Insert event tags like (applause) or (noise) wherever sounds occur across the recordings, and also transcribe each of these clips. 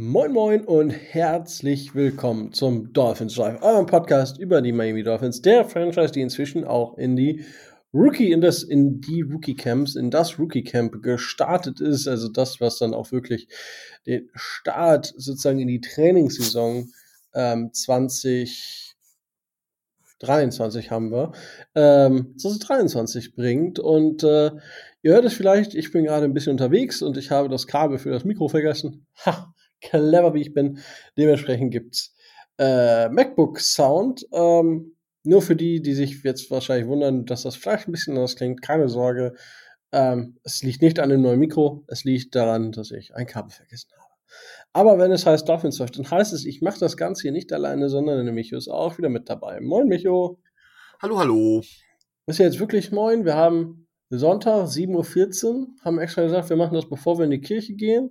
Moin Moin und herzlich willkommen zum Dolphins Drive, eurem Podcast über die Miami Dolphins, der Franchise, die inzwischen auch in die Rookie, in das, in die Rookie Camps, in das Rookie Camp gestartet ist, also das, was dann auch wirklich den Start sozusagen in die Trainingssaison ähm, 2023 haben wir, ähm, 2023 bringt. Und äh, Ihr hört es vielleicht, ich bin gerade ein bisschen unterwegs und ich habe das Kabel für das Mikro vergessen. Ha, clever wie ich bin. Dementsprechend gibt's äh, MacBook Sound. Ähm, nur für die, die sich jetzt wahrscheinlich wundern, dass das vielleicht ein bisschen anders klingt, keine Sorge. Ähm, es liegt nicht an dem neuen Mikro, es liegt daran, dass ich ein Kabel vergessen habe. Aber wenn es heißt Dolphins läuft, dann heißt es, ich mache das Ganze hier nicht alleine, sondern der Micho ist auch wieder mit dabei. Moin, Micho. Hallo, hallo. Ist ja jetzt wirklich moin. Wir haben Sonntag, 7.14 Uhr, haben extra gesagt, wir machen das, bevor wir in die Kirche gehen.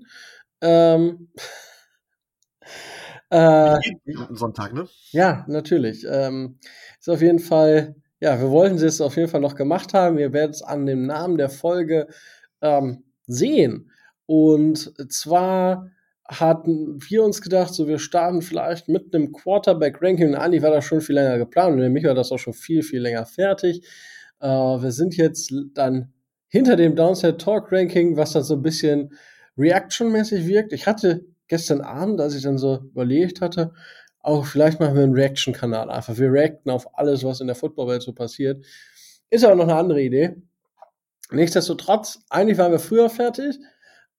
Ähm, (laughs) äh, Sonntag, ne? Ja, natürlich. Ähm, ist auf jeden Fall, ja, wir wollten es auf jeden Fall noch gemacht haben. Ihr werdet es an dem Namen der Folge ähm, sehen. Und zwar hatten wir uns gedacht, so wir starten vielleicht mit einem Quarterback-Ranking. Eigentlich war das schon viel länger geplant und nämlich war das auch schon viel, viel länger fertig. Äh, wir sind jetzt dann hinter dem Downside Talk Ranking, was dann so ein bisschen Reaction-mäßig wirkt. Ich hatte gestern Abend, als ich dann so überlegt hatte, auch vielleicht machen wir einen Reaction-Kanal einfach. Wir reacten auf alles, was in der Footballwelt so passiert. Ist aber noch eine andere Idee. Nichtsdestotrotz, eigentlich waren wir früher fertig.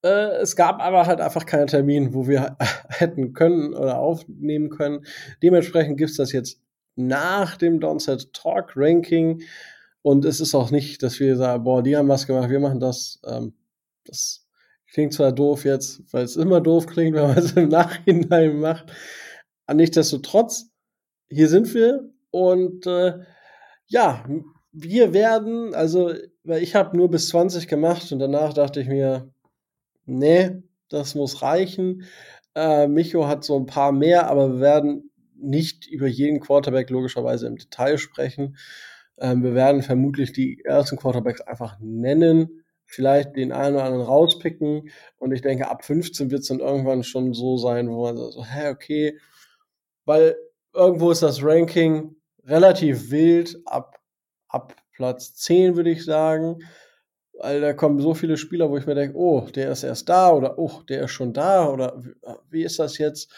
Äh, es gab aber halt einfach keinen Termin, wo wir (laughs) hätten können oder aufnehmen können. Dementsprechend gibt es das jetzt nach dem Downset Talk Ranking. Und es ist auch nicht, dass wir sagen, boah, die haben was gemacht, wir machen das. Ähm, das Klingt zwar doof jetzt, weil es immer doof klingt, (laughs) wenn man es im Nachhinein macht. Nichtsdestotrotz, hier sind wir und äh, ja, wir werden, also, weil ich habe nur bis 20 gemacht und danach dachte ich mir, nee, das muss reichen. Äh, Micho hat so ein paar mehr, aber wir werden nicht über jeden Quarterback logischerweise im Detail sprechen. Ähm, wir werden vermutlich die ersten Quarterbacks einfach nennen vielleicht den einen oder anderen rauspicken. Und ich denke, ab 15 wird es dann irgendwann schon so sein, wo man so, hä, okay, weil irgendwo ist das Ranking relativ wild, ab, ab Platz 10 würde ich sagen. Weil da kommen so viele Spieler, wo ich mir denke, oh, der ist erst da oder oh, der ist schon da oder wie ist das jetzt?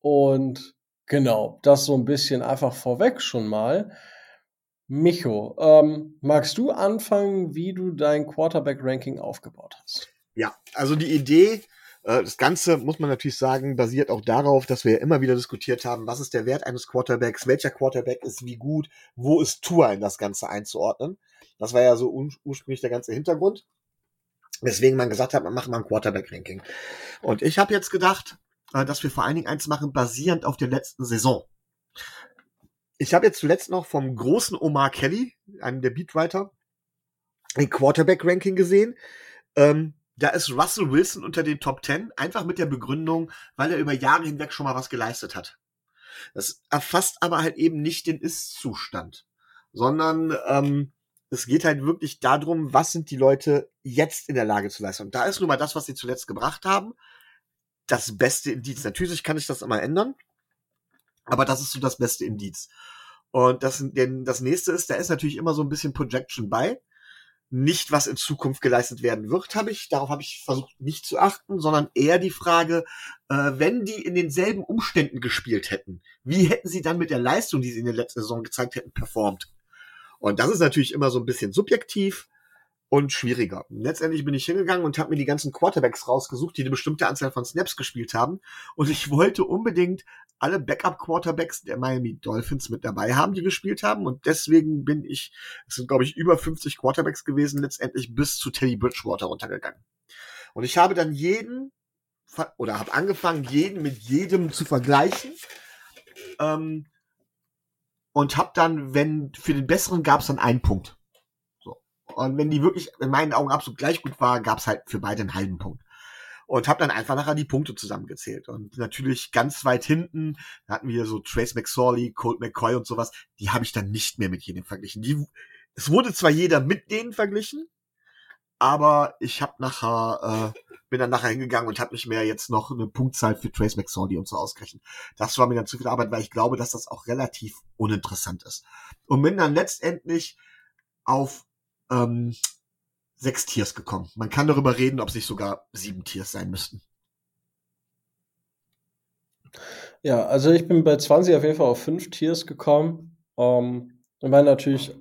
Und genau, das so ein bisschen einfach vorweg schon mal. Micho, ähm, magst du anfangen, wie du dein Quarterback-Ranking aufgebaut hast? Ja, also die Idee, äh, das Ganze, muss man natürlich sagen, basiert auch darauf, dass wir immer wieder diskutiert haben, was ist der Wert eines Quarterbacks, welcher Quarterback ist wie gut, wo ist Tour in das Ganze einzuordnen. Das war ja so ursprünglich der ganze Hintergrund. Weswegen man gesagt hat, man macht mal ein Quarterback-Ranking. Und ich habe jetzt gedacht, äh, dass wir vor allen Dingen eins machen, basierend auf der letzten Saison. Ich habe jetzt zuletzt noch vom großen Omar Kelly, einem der Beatwriter, ein Quarterback-Ranking gesehen. Ähm, da ist Russell Wilson unter den Top 10, einfach mit der Begründung, weil er über Jahre hinweg schon mal was geleistet hat. Das erfasst aber halt eben nicht den Ist-Zustand, sondern ähm, es geht halt wirklich darum, was sind die Leute jetzt in der Lage zu leisten. Und da ist nun mal das, was sie zuletzt gebracht haben, das beste Indiz. Natürlich kann ich das immer ändern, aber das ist so das beste Indiz. Und das, denn das nächste ist, da ist natürlich immer so ein bisschen Projection bei. Nicht, was in Zukunft geleistet werden wird, habe ich, darauf habe ich versucht nicht zu achten, sondern eher die Frage, äh, wenn die in denselben Umständen gespielt hätten, wie hätten sie dann mit der Leistung, die sie in der letzten Saison gezeigt hätten, performt? Und das ist natürlich immer so ein bisschen subjektiv und schwieriger. Letztendlich bin ich hingegangen und habe mir die ganzen Quarterbacks rausgesucht, die eine bestimmte Anzahl von Snaps gespielt haben. Und ich wollte unbedingt alle Backup-Quarterbacks der Miami Dolphins mit dabei haben, die gespielt haben. Und deswegen bin ich, es sind glaube ich über 50 Quarterbacks gewesen, letztendlich bis zu Teddy Bridgewater runtergegangen. Und ich habe dann jeden, oder habe angefangen, jeden mit jedem zu vergleichen. Ähm, und habe dann, wenn für den besseren gab es dann einen Punkt. Und wenn die wirklich in meinen Augen absolut gleich gut war, gab es halt für beide einen halben Punkt. Und habe dann einfach nachher die Punkte zusammengezählt. Und natürlich ganz weit hinten hatten wir so Trace McSorley, Colt McCoy und sowas. Die habe ich dann nicht mehr mit jedem verglichen. Die, es wurde zwar jeder mit denen verglichen, aber ich habe nachher äh, bin dann nachher hingegangen und habe nicht mehr jetzt noch eine Punktzahl für Trace McSorley und so ausgerechnet. Das war mir dann zu viel Arbeit, weil ich glaube, dass das auch relativ uninteressant ist. Und bin dann letztendlich auf ähm, sechs Tiers gekommen. Man kann darüber reden, ob es nicht sogar sieben Tiers sein müssten. Ja, also ich bin bei 20 auf jeden Fall auf fünf Tiers gekommen. Ähm, weil natürlich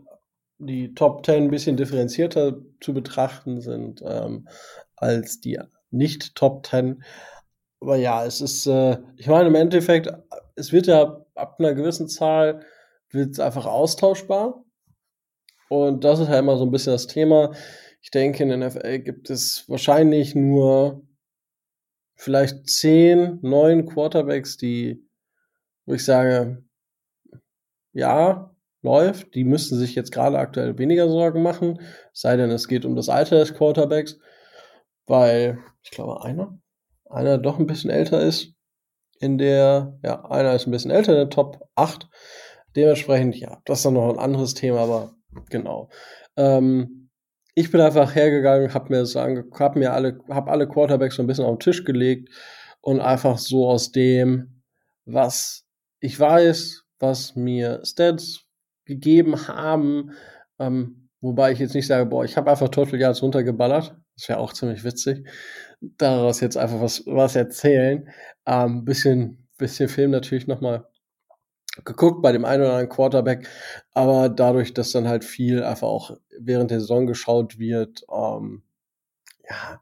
die Top 10 ein bisschen differenzierter zu betrachten sind ähm, als die nicht Top 10. Aber ja, es ist, äh, ich meine, im Endeffekt, es wird ja ab einer gewissen Zahl wird es einfach austauschbar. Und das ist halt immer so ein bisschen das Thema. Ich denke, in der NFL gibt es wahrscheinlich nur vielleicht zehn, neun Quarterbacks, die, wo ich sage, ja, läuft. Die müssten sich jetzt gerade aktuell weniger Sorgen machen, sei denn es geht um das Alter des Quarterbacks, weil ich glaube, einer, einer doch ein bisschen älter ist. In der, ja, einer ist ein bisschen älter, in der Top 8. Dementsprechend, ja, das ist dann noch ein anderes Thema, aber genau. Ähm, ich bin einfach hergegangen, habe mir das hab mir alle, hab alle Quarterbacks so ein bisschen auf den Tisch gelegt und einfach so aus dem, was ich weiß, was mir Stats gegeben haben. Ähm, wobei ich jetzt nicht sage, boah, ich habe einfach Total Yards runtergeballert. Das wäre auch ziemlich witzig. Daraus jetzt einfach was, was erzählen. Ähm, bisschen, bisschen Film natürlich nochmal geguckt bei dem einen oder anderen Quarterback, aber dadurch, dass dann halt viel einfach auch während der Saison geschaut wird, ähm, ja,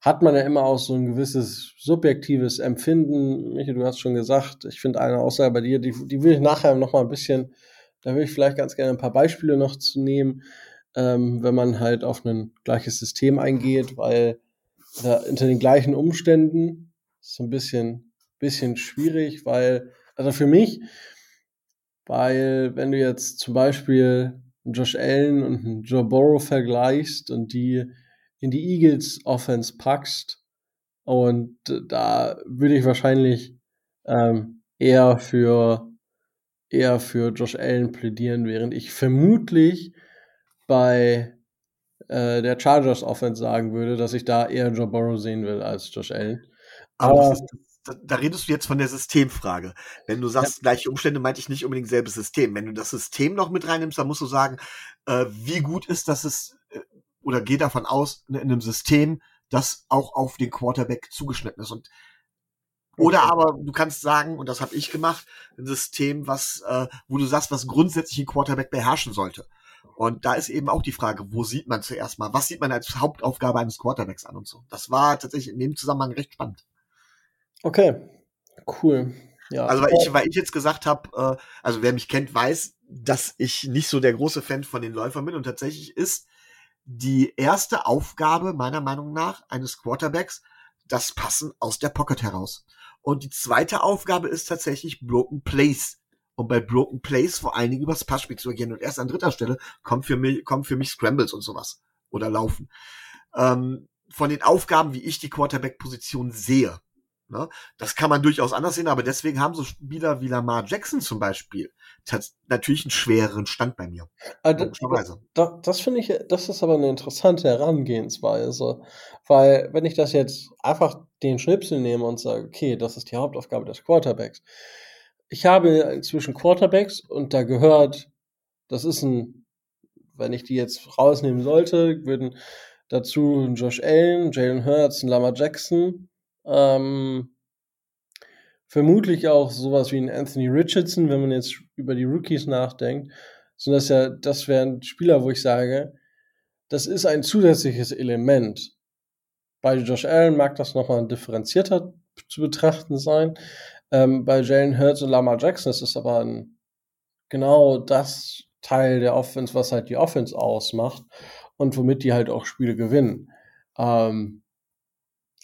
hat man ja immer auch so ein gewisses subjektives Empfinden. Michi, du hast schon gesagt, ich finde eine Aussage bei dir, die, die will ich nachher noch mal ein bisschen da würde ich vielleicht ganz gerne ein paar Beispiele noch zu nehmen, ähm, wenn man halt auf ein gleiches System eingeht, weil da unter den gleichen Umständen ist so ein bisschen, bisschen schwierig, weil, also für mich, weil wenn du jetzt zum Beispiel Josh Allen und Joe Burrow vergleichst und die in die Eagles Offense packst, und da würde ich wahrscheinlich ähm, eher für eher für Josh Allen plädieren, während ich vermutlich bei äh, der Chargers Offense sagen würde, dass ich da eher Joe Burrow sehen will als Josh Allen. Aber, Aber ist, da, da, redest du jetzt von der Systemfrage. Wenn du sagst, ja. gleiche Umstände, meinte ich nicht unbedingt selbes System. Wenn du das System noch mit reinnimmst, dann musst du sagen, äh, wie gut ist das es, äh, oder geh davon aus, in einem System, das auch auf den Quarterback zugeschnitten ist. Und oder aber du kannst sagen, und das habe ich gemacht, ein System, was, äh, wo du sagst, was grundsätzlich ein Quarterback beherrschen sollte. Und da ist eben auch die Frage, wo sieht man zuerst mal, was sieht man als Hauptaufgabe eines Quarterbacks an und so. Das war tatsächlich in dem Zusammenhang recht spannend. Okay, cool. Ja. Also weil ich, weil ich jetzt gesagt habe, äh, also wer mich kennt, weiß, dass ich nicht so der große Fan von den Läufern bin und tatsächlich ist die erste Aufgabe meiner Meinung nach eines Quarterbacks das Passen aus der Pocket heraus. Und die zweite Aufgabe ist tatsächlich Broken Place. Und bei Broken Place vor allen Dingen übers Passspiel zu agieren. Und erst an dritter Stelle kommen für mich, kommen für mich Scrambles und sowas. Oder Laufen. Ähm, von den Aufgaben, wie ich die Quarterback-Position sehe, Ne? Das kann man durchaus anders sehen, aber deswegen haben so Spieler wie Lamar Jackson zum Beispiel natürlich einen schwereren Stand bei mir. Also, das, das finde ich, das ist aber eine interessante Herangehensweise, weil wenn ich das jetzt einfach den Schnipsel nehme und sage, okay, das ist die Hauptaufgabe des Quarterbacks. Ich habe inzwischen Quarterbacks und da gehört, das ist ein, wenn ich die jetzt rausnehmen sollte, würden dazu Josh Allen, Jalen Hurts, Lamar Jackson, ähm, vermutlich auch sowas wie ein Anthony Richardson, wenn man jetzt über die Rookies nachdenkt, sind das ja, das wären Spieler, wo ich sage, das ist ein zusätzliches Element. Bei Josh Allen mag das nochmal differenzierter zu betrachten sein. Ähm, bei Jalen Hurts und Lamar Jackson ist es aber ein, genau das Teil der Offense, was halt die Offense ausmacht und womit die halt auch Spiele gewinnen. Ähm,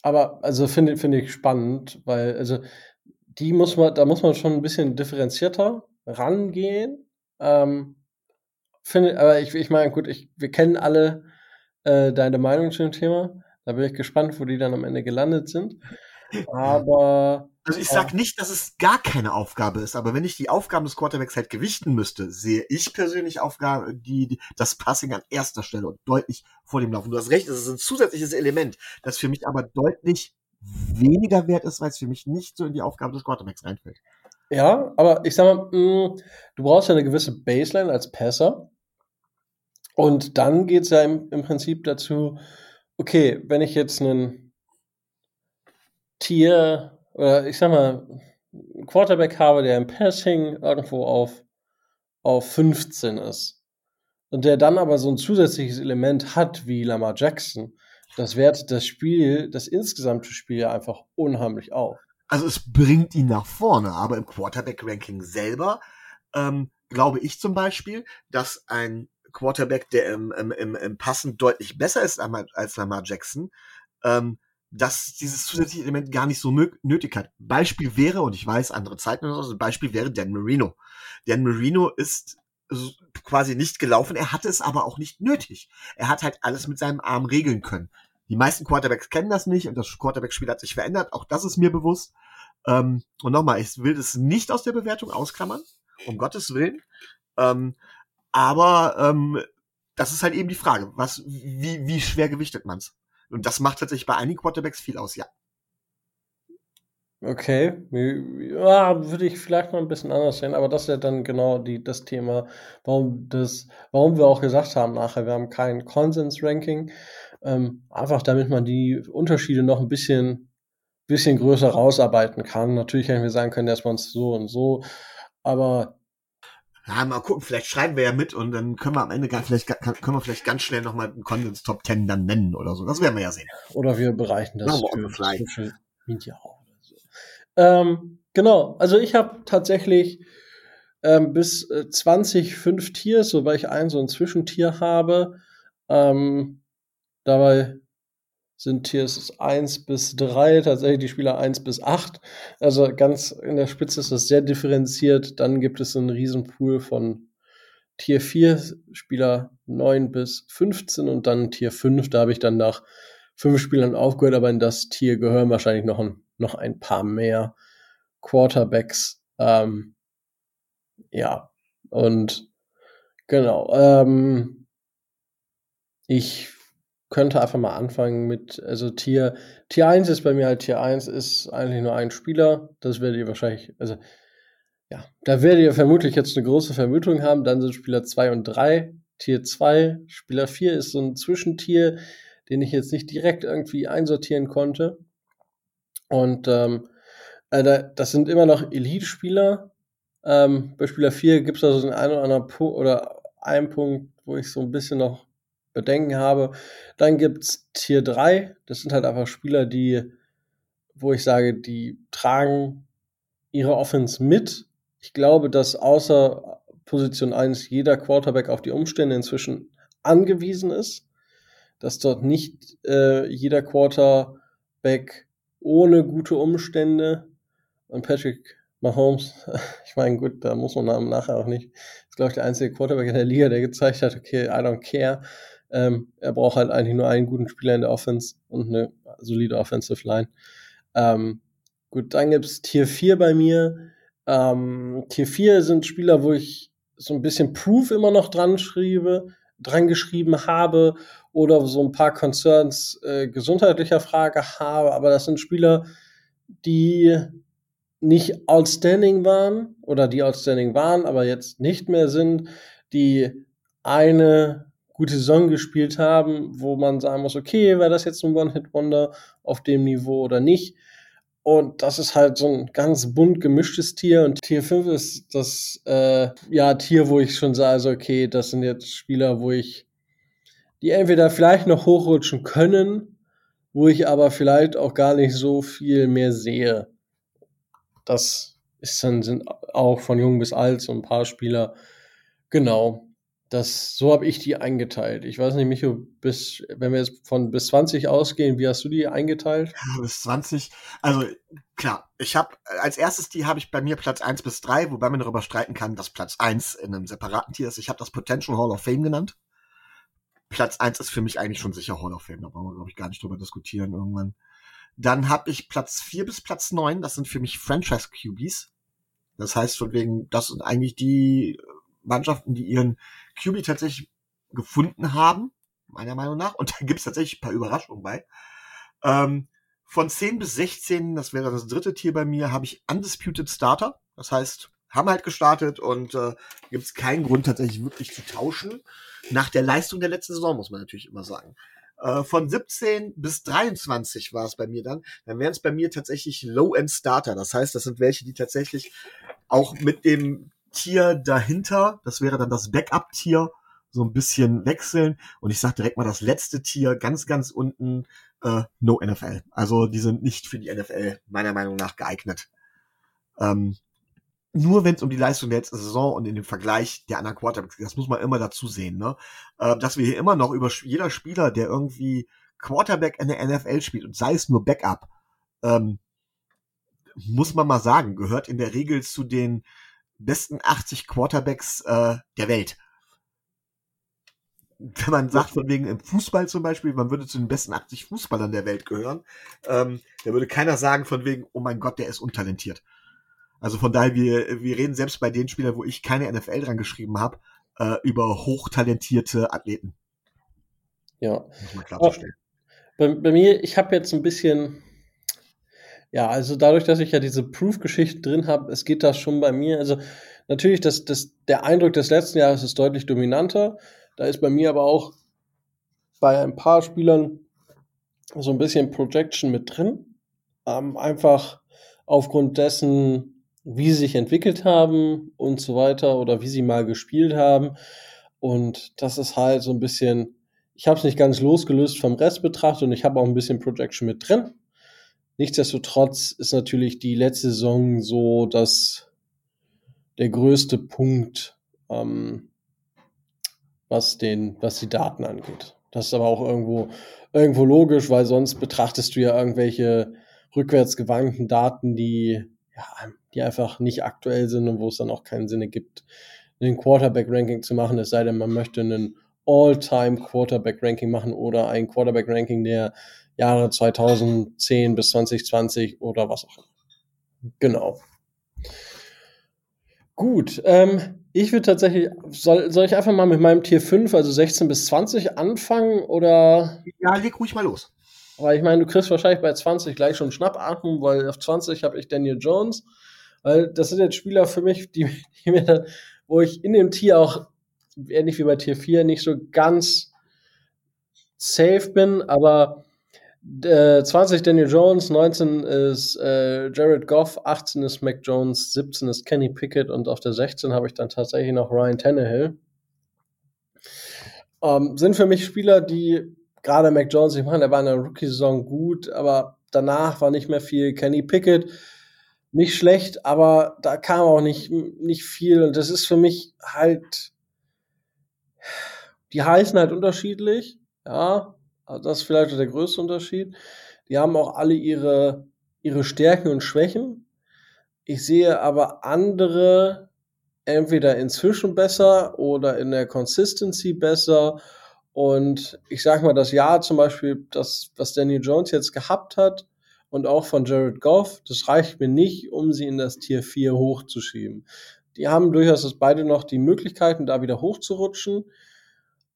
aber also finde finde ich spannend, weil also die muss man, da muss man schon ein bisschen differenzierter rangehen. Ähm, finde, aber ich, ich meine, gut, ich, wir kennen alle äh, deine Meinung zu dem Thema. Da bin ich gespannt, wo die dann am Ende gelandet sind. (laughs) Aber Also ich sag nicht, dass es gar keine Aufgabe ist, aber wenn ich die Aufgaben des Quarterbacks halt gewichten müsste, sehe ich persönlich Aufgabe, die, die das Passing an erster Stelle und deutlich vor dem Laufen. Du hast recht, es ist ein zusätzliches Element, das für mich aber deutlich weniger wert ist, weil es für mich nicht so in die Aufgabe des Quarterbacks reinfällt. Ja, aber ich sag mal, mh, du brauchst ja eine gewisse Baseline als Passer. Und dann geht es ja im, im Prinzip dazu, okay, wenn ich jetzt einen Tier oder ich sag mal, einen Quarterback habe, der im Passing irgendwo auf, auf 15 ist und der dann aber so ein zusätzliches Element hat wie Lamar Jackson, das wertet das Spiel, das insgesamte Spiel einfach unheimlich auf. Also es bringt ihn nach vorne, aber im Quarterback-Ranking selber ähm, glaube ich zum Beispiel, dass ein Quarterback, der im, im, im, im Passen deutlich besser ist als Lamar Jackson, ähm, dass dieses zusätzliche Element gar nicht so nötig hat. Beispiel wäre, und ich weiß, andere Zeiten oder so, Beispiel wäre Dan Marino. Dan Marino ist quasi nicht gelaufen, er hatte es aber auch nicht nötig. Er hat halt alles mit seinem Arm regeln können. Die meisten Quarterbacks kennen das nicht und das Quarterback-Spiel hat sich verändert, auch das ist mir bewusst. Ähm, und nochmal, ich will das nicht aus der Bewertung ausklammern, um Gottes Willen. Ähm, aber ähm, das ist halt eben die Frage, was, wie, wie schwer gewichtet man's? Und das macht tatsächlich bei einigen Quarterbacks viel aus, ja. Okay, ja, würde ich vielleicht mal ein bisschen anders sehen, aber das ist ja dann genau die, das Thema, warum das, warum wir auch gesagt haben nachher, wir haben kein Konsens-Ranking, ähm, einfach damit man die Unterschiede noch ein bisschen, bisschen größer rausarbeiten kann. Natürlich hätten wir sagen können, dass man es so und so, aber ja, mal gucken, vielleicht schreiben wir ja mit und dann können wir am Ende gar, vielleicht, können wir vielleicht ganz schnell nochmal einen Konsens Top 10 dann nennen oder so. Das werden wir ja sehen. Oder wir bereichen das für Social Media auch. So. Ähm, genau, also ich habe tatsächlich ähm, bis äh, 20 fünf Tiers, wobei ich ein so ein Zwischentier habe. Ähm, dabei sind Tiers 1 bis 3, tatsächlich die Spieler 1 bis 8. Also ganz in der Spitze ist das sehr differenziert. Dann gibt es einen Riesenpool von Tier 4, Spieler 9 bis 15 und dann Tier 5. Da habe ich dann nach fünf Spielern aufgehört, aber in das Tier gehören wahrscheinlich noch ein, noch ein paar mehr Quarterbacks. Ähm, ja, und genau. Ähm, ich könnte einfach mal anfangen mit, also Tier, Tier 1 ist bei mir halt Tier 1 ist eigentlich nur ein Spieler. Das werdet ihr wahrscheinlich, also ja, da werdet ihr vermutlich jetzt eine große Vermutung haben. Dann sind Spieler 2 und 3. Tier 2, Spieler 4 ist so ein Zwischentier, den ich jetzt nicht direkt irgendwie einsortieren konnte. Und ähm, also das sind immer noch Elite-Spieler. Ähm, bei Spieler 4 gibt es also einen oder anderen Punkt oder einen Punkt, wo ich so ein bisschen noch Bedenken habe. Dann gibt's Tier 3. Das sind halt einfach Spieler, die, wo ich sage, die tragen ihre Offense mit. Ich glaube, dass außer Position 1 jeder Quarterback auf die Umstände inzwischen angewiesen ist. Dass dort nicht äh, jeder Quarterback ohne gute Umstände und Patrick Mahomes, (laughs) ich meine, gut, da muss man nachher auch nicht. ist, glaube ich, der einzige Quarterback in der Liga, der gezeigt hat, okay, I don't care. Ähm, er braucht halt eigentlich nur einen guten Spieler in der Offense und eine solide Offensive Line. Ähm, gut, dann gibt's Tier 4 bei mir. Ähm, Tier 4 sind Spieler, wo ich so ein bisschen Proof immer noch dran schriebe, dran geschrieben habe oder so ein paar Concerns äh, gesundheitlicher Frage habe, aber das sind Spieler, die nicht outstanding waren oder die outstanding waren, aber jetzt nicht mehr sind, die eine gute Saison gespielt haben, wo man sagen muss, okay, wäre das jetzt ein One-Hit-Wonder auf dem Niveau oder nicht. Und das ist halt so ein ganz bunt gemischtes Tier. Und Tier 5 ist das äh, ja Tier, wo ich schon sage, also okay, das sind jetzt Spieler, wo ich die entweder vielleicht noch hochrutschen können, wo ich aber vielleicht auch gar nicht so viel mehr sehe. Das ist dann sind auch von jung bis alt so ein paar Spieler. Genau. Das, so habe ich die eingeteilt. Ich weiß nicht, Micho, bis, wenn wir jetzt von bis 20 ausgehen, wie hast du die eingeteilt? Bis 20. Also klar, ich habe als erstes die habe ich bei mir Platz 1 bis 3, wobei man darüber streiten kann, dass Platz 1 in einem separaten Tier ist. Ich habe das Potential Hall of Fame genannt. Platz 1 ist für mich eigentlich schon sicher Hall of Fame, da brauchen wir, glaube ich, gar nicht drüber diskutieren irgendwann. Dann habe ich Platz 4 bis Platz 9, das sind für mich Franchise QBs. Das heißt von wegen, das sind eigentlich die Mannschaften, die ihren QB tatsächlich gefunden haben, meiner Meinung nach. Und (laughs) da gibt es tatsächlich ein paar Überraschungen bei. Ähm, von 10 bis 16, das wäre das dritte Tier bei mir, habe ich Undisputed Starter. Das heißt, haben halt gestartet und äh, gibt es keinen Grund tatsächlich wirklich zu tauschen. Nach der Leistung der letzten Saison muss man natürlich immer sagen. Äh, von 17 bis 23 war es bei mir dann. Dann wären es bei mir tatsächlich Low-End Starter. Das heißt, das sind welche, die tatsächlich auch mit dem Tier dahinter, das wäre dann das Backup-Tier, so ein bisschen wechseln. Und ich sage direkt mal das letzte Tier, ganz, ganz unten, äh, No NFL. Also die sind nicht für die NFL meiner Meinung nach geeignet. Ähm, nur wenn es um die Leistung der letzten Saison und in dem Vergleich der anderen Quarterbacks geht, das muss man immer dazu sehen, ne? Äh, dass wir hier immer noch über jeder Spieler, der irgendwie Quarterback in der NFL spielt und sei es nur Backup, ähm, muss man mal sagen, gehört in der Regel zu den besten 80 Quarterbacks äh, der Welt. Wenn man sagt, von wegen im Fußball zum Beispiel, man würde zu den besten 80 Fußballern der Welt gehören, ähm, da würde keiner sagen, von wegen, oh mein Gott, der ist untalentiert. Also von daher, wir, wir reden selbst bei den Spielern, wo ich keine NFL dran geschrieben habe, äh, über hochtalentierte Athleten. Ja. Muss man klarzustellen. Bei, bei mir, ich habe jetzt ein bisschen, ja, also dadurch, dass ich ja diese Proof-Geschichte drin habe, es geht das schon bei mir. Also natürlich, das, das, der Eindruck des letzten Jahres ist deutlich dominanter. Da ist bei mir aber auch bei ein paar Spielern so ein bisschen Projection mit drin. Ähm, einfach aufgrund dessen, wie sie sich entwickelt haben und so weiter oder wie sie mal gespielt haben. Und das ist halt so ein bisschen, ich habe es nicht ganz losgelöst vom Rest betrachtet und ich habe auch ein bisschen Projection mit drin. Nichtsdestotrotz ist natürlich die letzte Saison so, dass der größte Punkt, ähm, was den, was die Daten angeht. Das ist aber auch irgendwo, irgendwo logisch, weil sonst betrachtest du ja irgendwelche rückwärtsgewandten Daten, die ja, die einfach nicht aktuell sind und wo es dann auch keinen Sinn gibt, ein Quarterback-Ranking zu machen, es sei denn, man möchte einen All-Time Quarterback-Ranking machen oder ein Quarterback-Ranking der Jahre 2010 bis 2020 oder was auch immer. Genau. Gut, ähm, ich würde tatsächlich, soll, soll ich einfach mal mit meinem Tier 5, also 16 bis 20 anfangen oder? Ja, leg ruhig mal los. Weil ich meine, du kriegst wahrscheinlich bei 20 gleich schon Schnappatmung, weil auf 20 habe ich Daniel Jones. Weil das sind jetzt Spieler für mich, die, die mir dann, wo ich in dem Tier auch, ähnlich wie bei Tier 4, nicht so ganz safe bin, aber äh, 20 Daniel Jones, 19 ist äh, Jared Goff, 18 ist Mac Jones, 17 ist Kenny Pickett und auf der 16 habe ich dann tatsächlich noch Ryan Tannehill. Ähm, sind für mich Spieler, die gerade Mac Jones, ich meine, der war in der Rookie-Saison gut, aber danach war nicht mehr viel. Kenny Pickett, nicht schlecht, aber da kam auch nicht, nicht viel. Und das ist für mich halt, die heißen halt unterschiedlich, ja. Also das ist vielleicht der größte Unterschied. Die haben auch alle ihre, ihre Stärken und Schwächen. Ich sehe aber andere entweder inzwischen besser oder in der Consistency besser und ich sag mal, das Jahr zum Beispiel, das, was Daniel Jones jetzt gehabt hat und auch von Jared Goff, das reicht mir nicht, um sie in das Tier 4 hochzuschieben. Die haben durchaus beide noch die Möglichkeiten, da wieder hochzurutschen.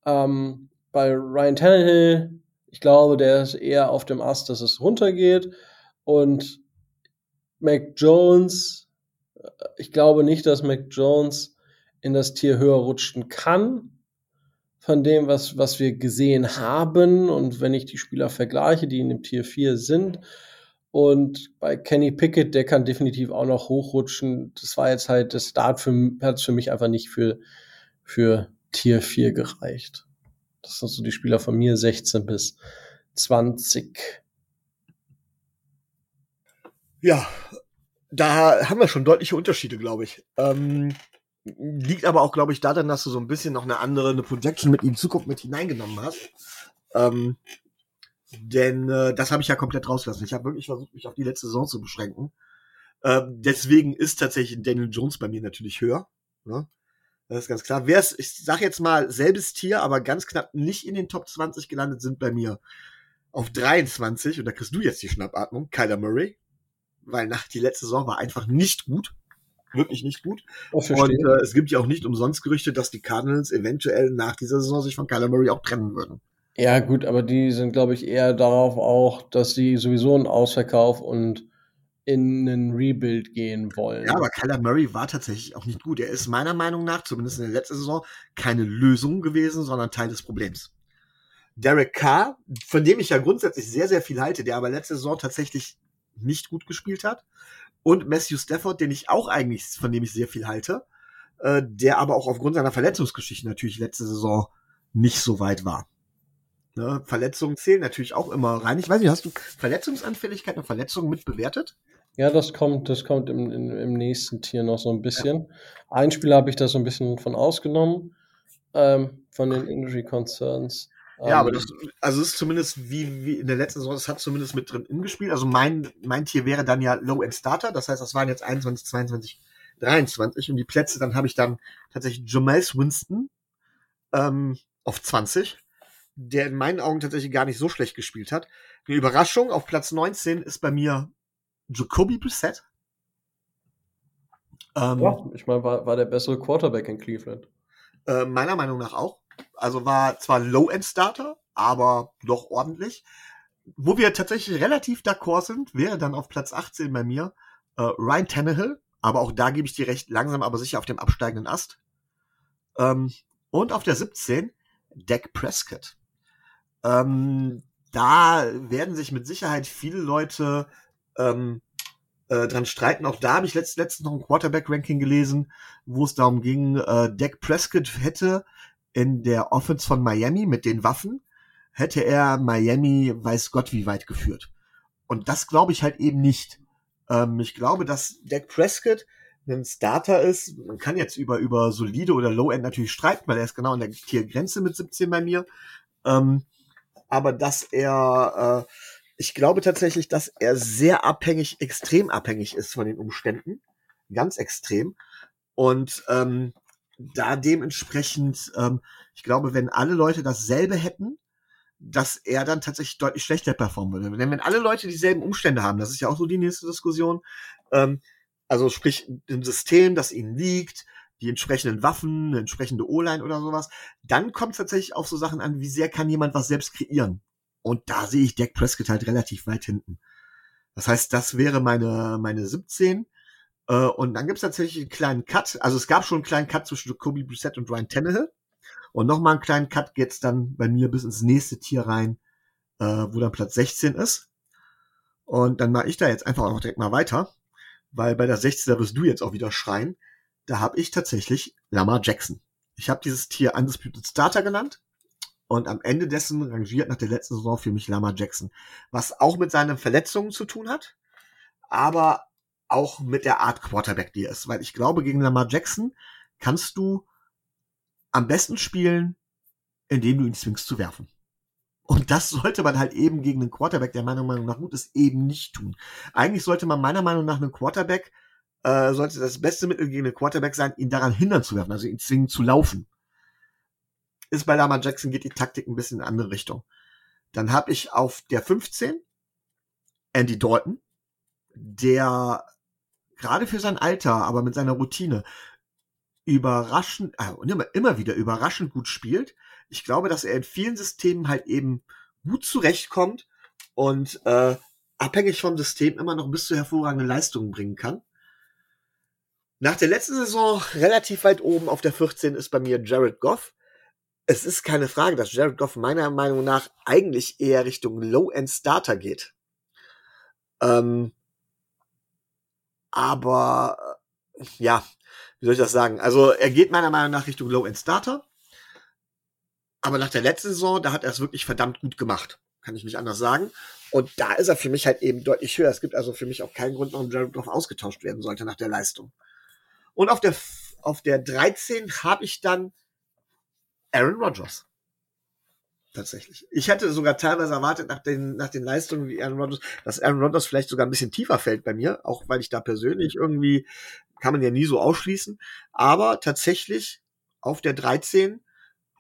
Ähm, bei Ryan Tannehill, ich glaube, der ist eher auf dem Ast, dass es runtergeht. Und Mac Jones, äh, ich glaube nicht, dass Mac Jones in das Tier höher rutschen kann von dem, was, was wir gesehen haben. Und wenn ich die Spieler vergleiche, die in dem Tier 4 sind, und bei Kenny Pickett, der kann definitiv auch noch hochrutschen. Das war jetzt halt, das Start für, hat für mich einfach nicht für, für Tier 4 gereicht. Das sind so die Spieler von mir, 16 bis 20. Ja, da haben wir schon deutliche Unterschiede, glaube ich. Ähm, Liegt aber auch, glaube ich, daran, dass du so ein bisschen noch eine andere eine Projection mit ihm Zukunft mit hineingenommen hast. Ähm, denn äh, das habe ich ja komplett rausgelassen. Ich habe wirklich versucht, mich auf die letzte Saison zu beschränken. Äh, deswegen ist tatsächlich Daniel Jones bei mir natürlich höher. Ne? Das ist ganz klar. Wer ist, ich sage jetzt mal, selbes Tier, aber ganz knapp nicht in den Top 20 gelandet sind bei mir Auf 23, und da kriegst du jetzt die Schnappatmung, Kyler Murray. Weil nach die letzte Saison war einfach nicht gut. Wirklich nicht gut. Und äh, es gibt ja auch nicht umsonst Gerüchte, dass die Cardinals eventuell nach dieser Saison sich von Kyler Murray auch trennen würden. Ja, gut, aber die sind, glaube ich, eher darauf auch, dass sie sowieso einen Ausverkauf und in einen Rebuild gehen wollen. Ja, aber Kyler Murray war tatsächlich auch nicht gut. Er ist meiner Meinung nach, zumindest in der letzten Saison, keine Lösung gewesen, sondern Teil des Problems. Derek Carr, von dem ich ja grundsätzlich sehr, sehr viel halte, der aber letzte Saison tatsächlich nicht gut gespielt hat. Und Matthew Stafford, den ich auch eigentlich, von dem ich sehr viel halte, äh, der aber auch aufgrund seiner Verletzungsgeschichte natürlich letzte Saison nicht so weit war. Ne? Verletzungen zählen natürlich auch immer rein. Ich weiß nicht, hast du Verletzungsanfälligkeit und Verletzungen mit bewertet? Ja, das kommt, das kommt im, im, im nächsten Tier noch so ein bisschen. Ein Spieler habe ich da so ein bisschen von ausgenommen, ähm, von den Injury Concerns. Ja, aber Ähm, das, also es ist zumindest wie, wie in der letzten Saison, das hat zumindest mit drin gespielt. Also mein, mein Tier wäre dann ja Low-End-Starter. Das heißt, das waren jetzt 21, 22, 23. Und die Plätze, dann habe ich dann tatsächlich Jameis Winston ähm, auf 20, der in meinen Augen tatsächlich gar nicht so schlecht gespielt hat. Eine Überraschung, auf Platz 19 ist bei mir Jacoby Brissett. Ähm, ja, ich meine, war, war der bessere Quarterback in Cleveland. Äh, meiner Meinung nach auch. Also war zwar Low-End-Starter, aber doch ordentlich. Wo wir tatsächlich relativ d'accord sind, wäre dann auf Platz 18 bei mir äh, Ryan Tannehill. Aber auch da gebe ich dir recht, langsam aber sicher auf dem absteigenden Ast. Ähm, und auf der 17 Dak Prescott. Ähm, da werden sich mit Sicherheit viele Leute ähm, äh, dran streiten. Auch da habe ich letzt, letztens noch ein Quarterback-Ranking gelesen, wo es darum ging, äh, Dak Prescott hätte in der Offense von Miami mit den Waffen, hätte er Miami weiß Gott wie weit geführt. Und das glaube ich halt eben nicht. Ähm, ich glaube, dass Dak Prescott ein Starter ist. Man kann jetzt über, über solide oder Low-End natürlich streiten, weil er ist genau an der Tiergrenze mit 17 bei mir. Ähm, aber dass er, äh, ich glaube tatsächlich, dass er sehr abhängig, extrem abhängig ist von den Umständen. Ganz extrem. Und ähm, da dementsprechend, ähm, ich glaube, wenn alle Leute dasselbe hätten, dass er dann tatsächlich deutlich schlechter performen würde. Denn wenn alle Leute dieselben Umstände haben, das ist ja auch so die nächste Diskussion, ähm, also sprich ein System, das ihnen liegt, die entsprechenden Waffen, eine entsprechende O-Line oder sowas, dann kommt es tatsächlich auf so Sachen an, wie sehr kann jemand was selbst kreieren. Und da sehe ich Dak Prescott halt relativ weit hinten. Das heißt, das wäre meine, meine 17. Äh, und dann gibt es tatsächlich einen kleinen Cut. Also es gab schon einen kleinen Cut zwischen Jacoby Brissett und Ryan Tannehill. Und nochmal einen kleinen Cut geht's dann bei mir bis ins nächste Tier rein, äh, wo dann Platz 16 ist. Und dann mache ich da jetzt einfach auch direkt mal weiter, weil bei der 16, da wirst du jetzt auch wieder schreien. Da habe ich tatsächlich Lamar Jackson. Ich habe dieses Tier Undisputed Starter genannt und am Ende dessen rangiert nach der letzten Saison für mich Lamar Jackson. Was auch mit seinen Verletzungen zu tun hat, aber auch mit der Art Quarterback, die er ist. Weil ich glaube, gegen Lamar Jackson kannst du am besten spielen, indem du ihn zwingst zu werfen. Und das sollte man halt eben gegen einen Quarterback, der meiner Meinung nach gut ist, eben nicht tun. Eigentlich sollte man meiner Meinung nach einen Quarterback, äh, sollte das beste Mittel gegen einen Quarterback sein, ihn daran hindern zu werfen, also ihn zwingen zu laufen. Ist bei Lamar Jackson geht die Taktik ein bisschen in eine andere Richtung. Dann habe ich auf der 15 Andy Dalton, der gerade für sein Alter, aber mit seiner Routine überraschend, und immer, immer wieder überraschend gut spielt. Ich glaube, dass er in vielen Systemen halt eben gut zurechtkommt und äh, abhängig vom System immer noch bis zu hervorragenden Leistungen bringen kann. Nach der letzten Saison relativ weit oben auf der 14 ist bei mir Jared Goff. Es ist keine Frage, dass Jared Goff meiner Meinung nach eigentlich eher Richtung Low-End-Starter geht. Ähm, aber äh, ja, wie soll ich das sagen? Also er geht meiner Meinung nach Richtung Low-End-Starter. Aber nach der letzten Saison, da hat er es wirklich verdammt gut gemacht. Kann ich nicht anders sagen. Und da ist er für mich halt eben deutlich höher. Es gibt also für mich auch keinen Grund, warum Jared Goff ausgetauscht werden sollte nach der Leistung. Und auf der, auf der 13 habe ich dann Aaron Rodgers. Tatsächlich. Ich hätte sogar teilweise erwartet, nach den, nach den Leistungen wie Aaron Rodgers, dass Aaron Rodgers vielleicht sogar ein bisschen tiefer fällt bei mir, auch weil ich da persönlich irgendwie, kann man ja nie so ausschließen. Aber tatsächlich auf der 13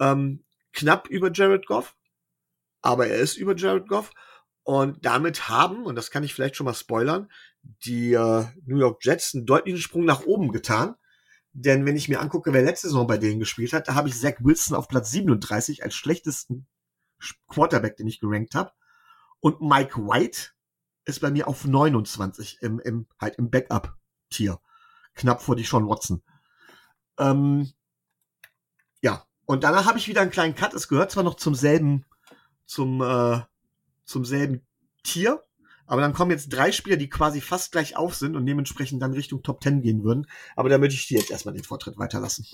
ähm, knapp über Jared Goff, aber er ist über Jared Goff. Und damit haben, und das kann ich vielleicht schon mal spoilern, die äh, New York Jets einen deutlichen Sprung nach oben getan. Denn wenn ich mir angucke, wer letzte Saison bei denen gespielt hat, da habe ich Zach Wilson auf Platz 37 als schlechtesten Quarterback, den ich gerankt habe. Und Mike White ist bei mir auf 29 im, im halt im Backup-Tier. Knapp vor die Sean Watson. Ähm, ja, und danach habe ich wieder einen kleinen Cut. Es gehört zwar noch zum selben, zum, äh, zum selben Tier, aber dann kommen jetzt drei Spieler, die quasi fast gleich auf sind und dementsprechend dann Richtung Top 10 gehen würden. Aber da möchte ich dir jetzt erstmal den Vortritt weiterlassen.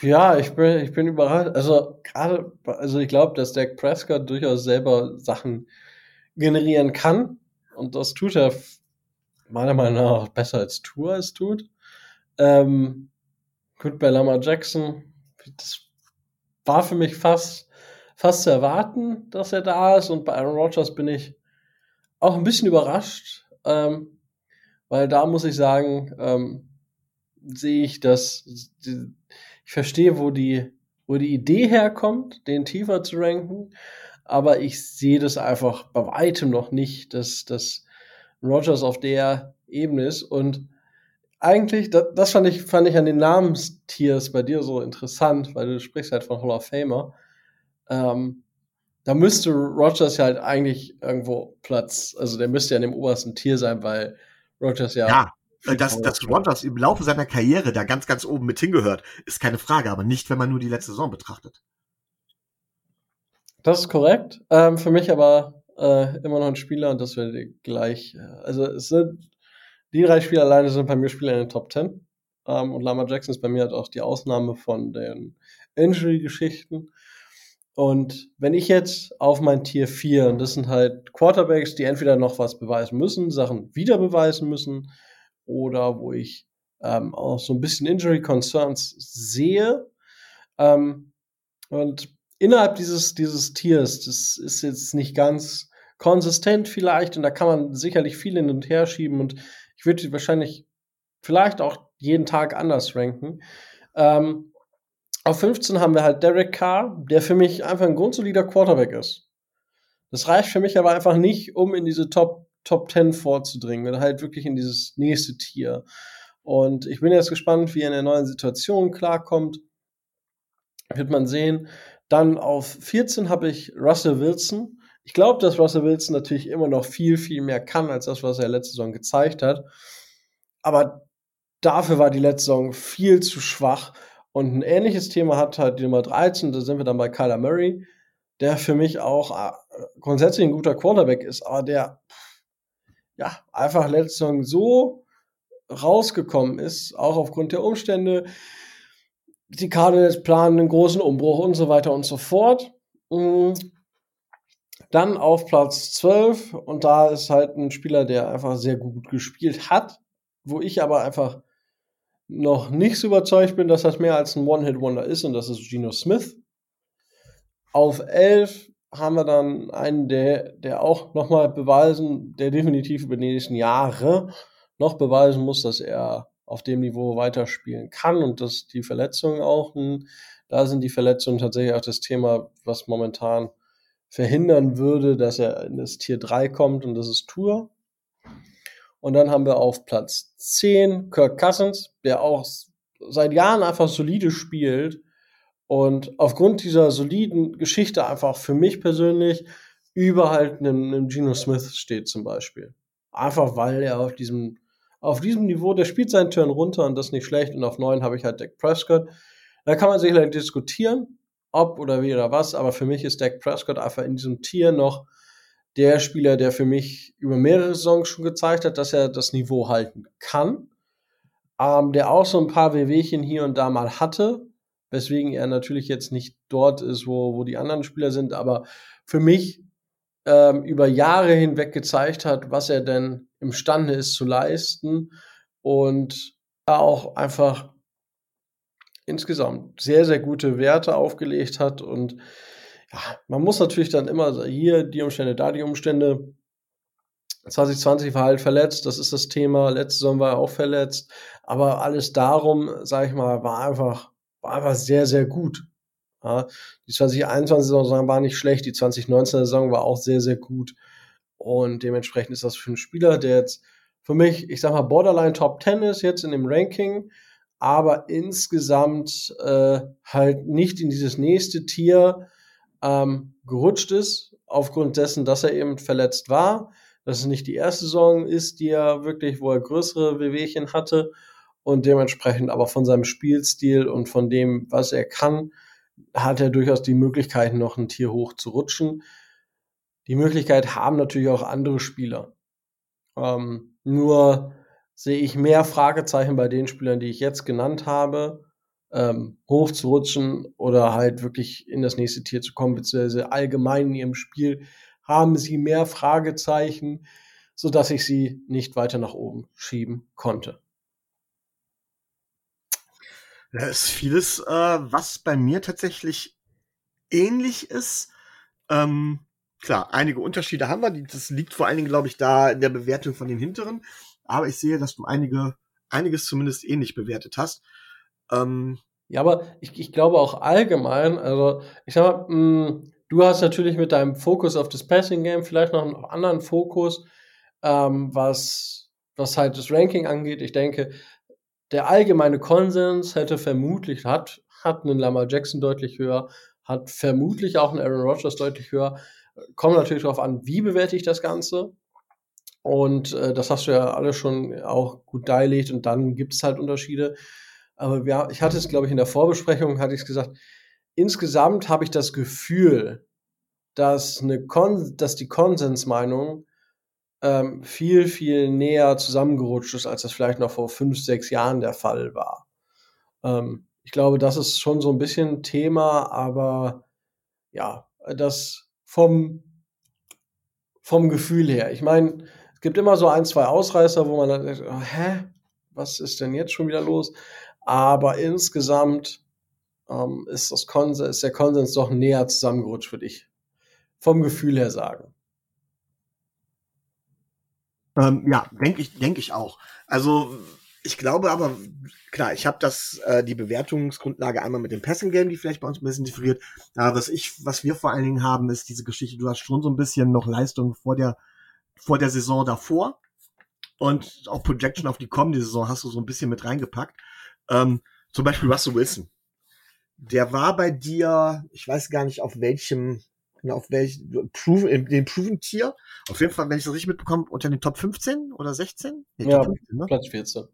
Ja, ich bin, ich bin überrascht. Also gerade, also ich glaube, dass Dak Prescott durchaus selber Sachen generieren kann. Und das tut er meiner Meinung nach besser als Tour es tut. Ähm, gut, bei Lama Jackson, das war für mich fast fast zu erwarten, dass er da ist. Und bei Aaron Rodgers bin ich auch ein bisschen überrascht, ähm, weil da muss ich sagen, ähm, sehe ich, dass ich verstehe, wo die, wo die Idee herkommt, den tiefer zu ranken, aber ich sehe das einfach bei weitem noch nicht, dass, dass Rogers auf der Ebene ist und eigentlich, das, das fand ich, fand ich an den Namenstiers bei dir so interessant, weil du sprichst halt von Hall of Famer. Ähm, da müsste Rogers ja halt eigentlich irgendwo Platz, also der müsste ja in dem obersten Tier sein, weil Rogers ja. Ja, äh, dass, dass Rogers im Laufe seiner Karriere da ganz, ganz oben mit hingehört, ist keine Frage, aber nicht, wenn man nur die letzte Saison betrachtet. Das ist korrekt. Ähm, für mich aber äh, immer noch ein Spieler und das werde gleich. Äh, also es sind die drei Spieler alleine sind bei mir Spieler in den Top 10. Ähm, und Lama Jackson ist bei mir halt auch die Ausnahme von den Injury-Geschichten. Und wenn ich jetzt auf mein Tier 4, und das sind halt Quarterbacks, die entweder noch was beweisen müssen, Sachen wieder beweisen müssen, oder wo ich ähm, auch so ein bisschen Injury Concerns sehe. Ähm, und innerhalb dieses, dieses Tiers, das ist jetzt nicht ganz konsistent vielleicht, und da kann man sicherlich viel hin und her schieben, und ich würde wahrscheinlich vielleicht auch jeden Tag anders ranken. Ähm, auf 15 haben wir halt Derek Carr, der für mich einfach ein grundsolider Quarterback ist. Das reicht für mich aber einfach nicht, um in diese Top, Top 10 vorzudringen, oder halt wirklich in dieses nächste Tier. Und ich bin jetzt gespannt, wie er in der neuen Situation klarkommt. Wird man sehen. Dann auf 14 habe ich Russell Wilson. Ich glaube, dass Russell Wilson natürlich immer noch viel, viel mehr kann als das, was er letzte Saison gezeigt hat. Aber dafür war die letzte Saison viel zu schwach. Und ein ähnliches Thema hat halt die Nummer 13, da sind wir dann bei Kyler Murray, der für mich auch äh, grundsätzlich ein guter Quarterback ist, aber der ja einfach letzte Saison so rausgekommen ist, auch aufgrund der Umstände. Die Cardinals planen einen großen Umbruch und so weiter und so fort. Mm. Dann auf Platz 12 und da ist halt ein Spieler, der einfach sehr gut gespielt hat, wo ich aber einfach noch nicht so überzeugt bin, dass das mehr als ein One-Hit-Wonder ist und das ist Geno Smith. Auf 11 haben wir dann einen, der, der auch nochmal beweisen, der definitiv über die nächsten Jahre noch beweisen muss, dass er auf dem Niveau weiterspielen kann und dass die Verletzungen auch, da sind die Verletzungen tatsächlich auch das Thema, was momentan verhindern würde, dass er in das Tier 3 kommt und das ist Tour. Und dann haben wir auf Platz 10 Kirk Cousins, der auch seit Jahren einfach solide spielt und aufgrund dieser soliden Geschichte einfach für mich persönlich über halt einem, einem Geno Smith steht zum Beispiel. Einfach weil er auf diesem, auf diesem Niveau, der spielt seinen Turn runter und das nicht schlecht. Und auf 9 habe ich halt Dak Prescott. Da kann man sicherlich diskutieren, ob oder wie oder was, aber für mich ist Dak Prescott einfach in diesem Tier noch der Spieler, der für mich über mehrere Saisons schon gezeigt hat, dass er das Niveau halten kann. Ähm, der auch so ein paar Wehwehchen hier und da mal hatte, weswegen er natürlich jetzt nicht dort ist, wo, wo die anderen Spieler sind, aber für mich ähm, über Jahre hinweg gezeigt hat, was er denn imstande ist zu leisten und auch einfach insgesamt sehr, sehr gute Werte aufgelegt hat und ja, man muss natürlich dann immer hier die Umstände, da die Umstände. 2020 war halt verletzt, das ist das Thema. Letzte Saison war er auch verletzt. Aber alles darum, sag ich mal, war einfach, war einfach sehr, sehr gut. Ja, die 2021-Saison war nicht schlecht, die 2019-Saison war auch sehr, sehr gut. Und dementsprechend ist das für einen Spieler, der jetzt für mich, ich sag mal, Borderline Top 10 ist jetzt in dem Ranking, aber insgesamt äh, halt nicht in dieses nächste Tier ähm, gerutscht ist, aufgrund dessen, dass er eben verletzt war, dass es nicht die erste Saison ist, die er wirklich, wo er größere Wehwehchen hatte und dementsprechend aber von seinem Spielstil und von dem, was er kann, hat er durchaus die Möglichkeit, noch ein Tier hoch zu rutschen. Die Möglichkeit haben natürlich auch andere Spieler. Ähm, nur sehe ich mehr Fragezeichen bei den Spielern, die ich jetzt genannt habe, ähm, hoch zu rutschen oder halt wirklich in das nächste Tier zu kommen, beziehungsweise allgemein in ihrem Spiel haben sie mehr Fragezeichen, so dass ich sie nicht weiter nach oben schieben konnte. Da ist vieles, äh, was bei mir tatsächlich ähnlich ist. Ähm, klar, einige Unterschiede haben wir. Das liegt vor allen Dingen, glaube ich, da in der Bewertung von den hinteren. Aber ich sehe, dass du einige, einiges zumindest ähnlich bewertet hast. Ähm, ja, aber ich, ich glaube auch allgemein, also ich sag mal, mh, mm, du hast natürlich mit deinem Fokus auf das Passing Game vielleicht noch einen anderen Fokus, ähm, was, was halt das Ranking angeht. Ich denke, der allgemeine Konsens hätte vermutlich, hat, hat einen Lamar Jackson deutlich höher, hat vermutlich auch einen Aaron Rodgers deutlich höher. Kommt natürlich darauf an, wie bewerte ich das Ganze. Und äh, das hast du ja alle schon auch gut dargelegt und dann gibt es halt Unterschiede. Aber ja, ich hatte es, glaube ich, in der Vorbesprechung, hatte ich es gesagt, insgesamt habe ich das Gefühl, dass, eine Kon dass die Konsensmeinung ähm, viel, viel näher zusammengerutscht ist, als das vielleicht noch vor fünf, sechs Jahren der Fall war. Ähm, ich glaube, das ist schon so ein bisschen Thema, aber ja, das vom, vom Gefühl her. Ich meine, es gibt immer so ein, zwei Ausreißer, wo man dann denkt, oh, hä, was ist denn jetzt schon wieder los? Aber insgesamt ähm, ist, das Konsens, ist der Konsens doch näher zusammengerutscht, würde ich vom Gefühl her sagen. Ähm, ja, denke ich, denke ich auch. Also ich glaube aber, klar, ich habe das, äh, die Bewertungsgrundlage einmal mit dem Passing Game, die vielleicht bei uns ein bisschen differiert. Aber was ich, was wir vor allen Dingen haben, ist diese Geschichte, du hast schon so ein bisschen noch Leistung vor der, vor der Saison davor. Und auch Projection auf die kommende Saison hast du so ein bisschen mit reingepackt. Ähm, zum Beispiel Russell Wilson. Der war bei dir, ich weiß gar nicht auf welchem, auf welchen Proven, in dem Proven-Tier. Auf jeden Fall, wenn ich das richtig mitbekomme, unter den Top 15 oder 16? Nee, ja, 15, ne? Platz 14.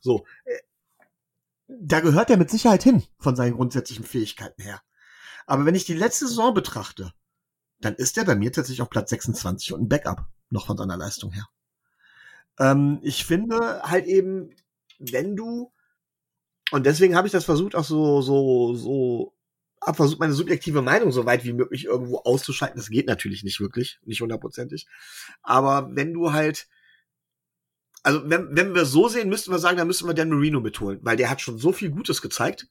So. Äh, da gehört er mit Sicherheit hin, von seinen grundsätzlichen Fähigkeiten her. Aber wenn ich die letzte Saison betrachte, dann ist er bei mir tatsächlich auf Platz 26 und ein Backup noch von seiner Leistung her. Ähm, ich finde halt eben, wenn du, und deswegen habe ich das versucht, auch so, so, so habe versucht, meine subjektive Meinung so weit wie möglich irgendwo auszuschalten. Das geht natürlich nicht wirklich, nicht hundertprozentig. Aber wenn du halt, also wenn, wenn wir so sehen, müssten wir sagen, dann müssten wir Dan Marino mitholen, weil der hat schon so viel Gutes gezeigt.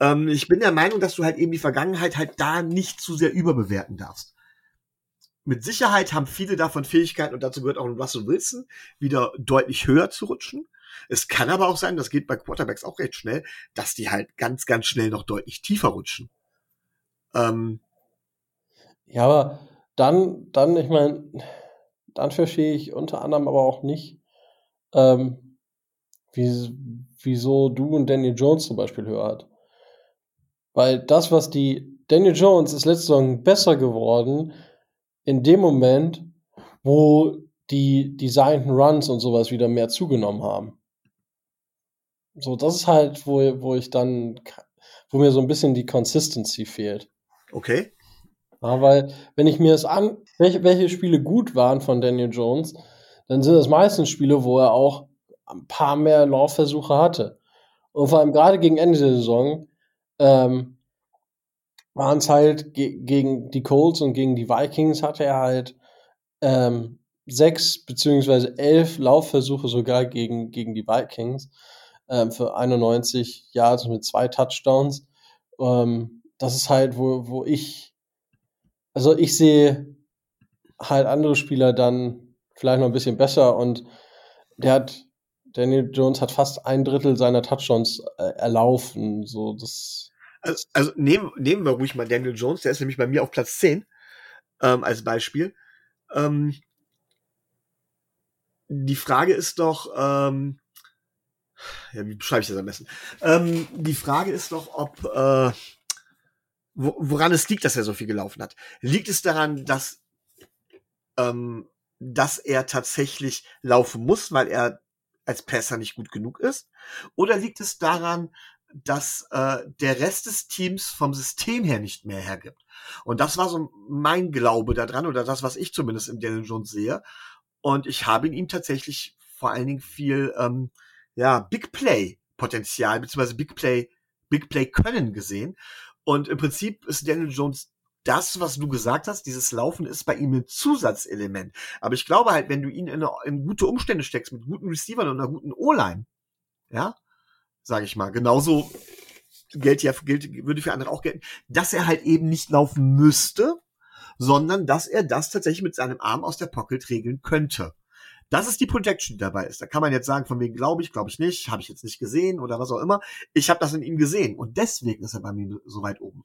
Ähm, ich bin der Meinung, dass du halt eben die Vergangenheit halt da nicht zu sehr überbewerten darfst. Mit Sicherheit haben viele davon Fähigkeiten und dazu gehört auch ein Russell Wilson, wieder deutlich höher zu rutschen. Es kann aber auch sein, das geht bei Quarterbacks auch recht schnell, dass die halt ganz, ganz schnell noch deutlich tiefer rutschen. Ähm, ja, aber dann, dann, ich meine, dann verstehe ich unter anderem aber auch nicht, ähm, wie, wieso du und Daniel Jones zum Beispiel höher hat. Weil das, was die Daniel Jones ist letzte Saison besser geworden, in dem Moment, wo die designten Runs und sowas wieder mehr zugenommen haben. So, das ist halt, wo, wo ich dann, wo mir so ein bisschen die Consistency fehlt. Okay. Ja, weil, wenn ich mir es an, welche, welche Spiele gut waren von Daniel Jones, dann sind es meistens Spiele, wo er auch ein paar mehr Laufversuche hatte. Und vor allem gerade gegen Ende der Saison ähm, waren es halt ge gegen die Colts und gegen die Vikings hatte er halt ähm, sechs beziehungsweise elf Laufversuche sogar gegen, gegen die Vikings ähm, für 91 Yards mit zwei Touchdowns. Ähm, das ist halt, wo, wo ich, also ich sehe halt andere Spieler dann vielleicht noch ein bisschen besser und der hat, Daniel Jones hat fast ein Drittel seiner Touchdowns äh, erlaufen. So, das Also, also nehmen, nehmen wir ruhig mal Daniel Jones, der ist nämlich bei mir auf Platz 10 ähm, als Beispiel. Ähm, die Frage ist doch, ähm, ja, wie beschreibe ich das am besten? Ähm, die Frage ist doch, ob äh, wo, woran es liegt, dass er so viel gelaufen hat. Liegt es daran, dass ähm, dass er tatsächlich laufen muss, weil er als Passer nicht gut genug ist? Oder liegt es daran, dass äh, der Rest des Teams vom System her nicht mehr hergibt? Und das war so mein Glaube daran oder das, was ich zumindest im Daniel Jones sehe. Und ich habe in ihm tatsächlich vor allen Dingen viel ähm, ja, Big Play Potenzial beziehungsweise Big Play Big Play Können gesehen. Und im Prinzip ist Daniel Jones das, was du gesagt hast, dieses Laufen ist bei ihm ein Zusatzelement. Aber ich glaube halt, wenn du ihn in, eine, in gute Umstände steckst, mit guten Receivern und einer guten O-Line, ja, sage ich mal, genauso gilt ja, gilt, würde für andere auch gelten, dass er halt eben nicht laufen müsste, sondern dass er das tatsächlich mit seinem Arm aus der Pocket regeln könnte. Das ist die Projection, die dabei ist. Da kann man jetzt sagen, von wegen glaube ich, glaube ich nicht, habe ich jetzt nicht gesehen oder was auch immer. Ich habe das in ihm gesehen und deswegen ist er bei mir so weit oben,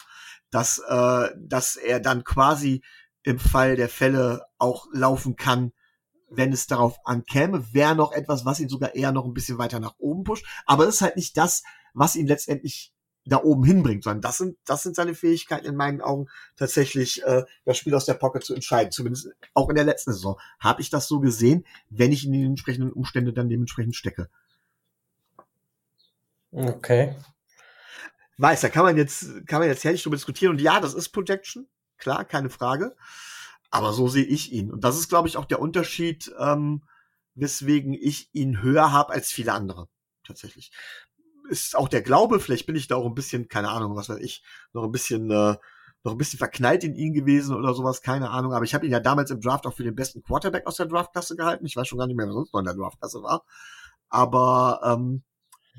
dass, äh, dass er dann quasi im Fall der Fälle auch laufen kann, wenn es darauf ankäme, wäre noch etwas, was ihn sogar eher noch ein bisschen weiter nach oben pusht. Aber es ist halt nicht das, was ihn letztendlich da oben hinbringt, sondern das sind, das sind seine Fähigkeiten in meinen Augen tatsächlich äh, das Spiel aus der Pocket zu entscheiden. Zumindest auch in der letzten Saison habe ich das so gesehen, wenn ich in die entsprechenden Umstände dann dementsprechend stecke. Okay. Weiß, da kann man jetzt, kann man jetzt herrlich drüber diskutieren. Und ja, das ist Projection, klar, keine Frage. Aber so sehe ich ihn. Und das ist, glaube ich, auch der Unterschied, ähm, weswegen ich ihn höher habe als viele andere. Tatsächlich ist auch der Glaube, vielleicht bin ich da auch ein bisschen, keine Ahnung, was weiß ich, noch ein bisschen, äh, noch ein bisschen verknallt in ihn gewesen oder sowas, keine Ahnung. Aber ich habe ihn ja damals im Draft auch für den besten Quarterback aus der Draftklasse gehalten. Ich weiß schon gar nicht mehr, wer sonst noch in der Draftklasse war. Aber ähm,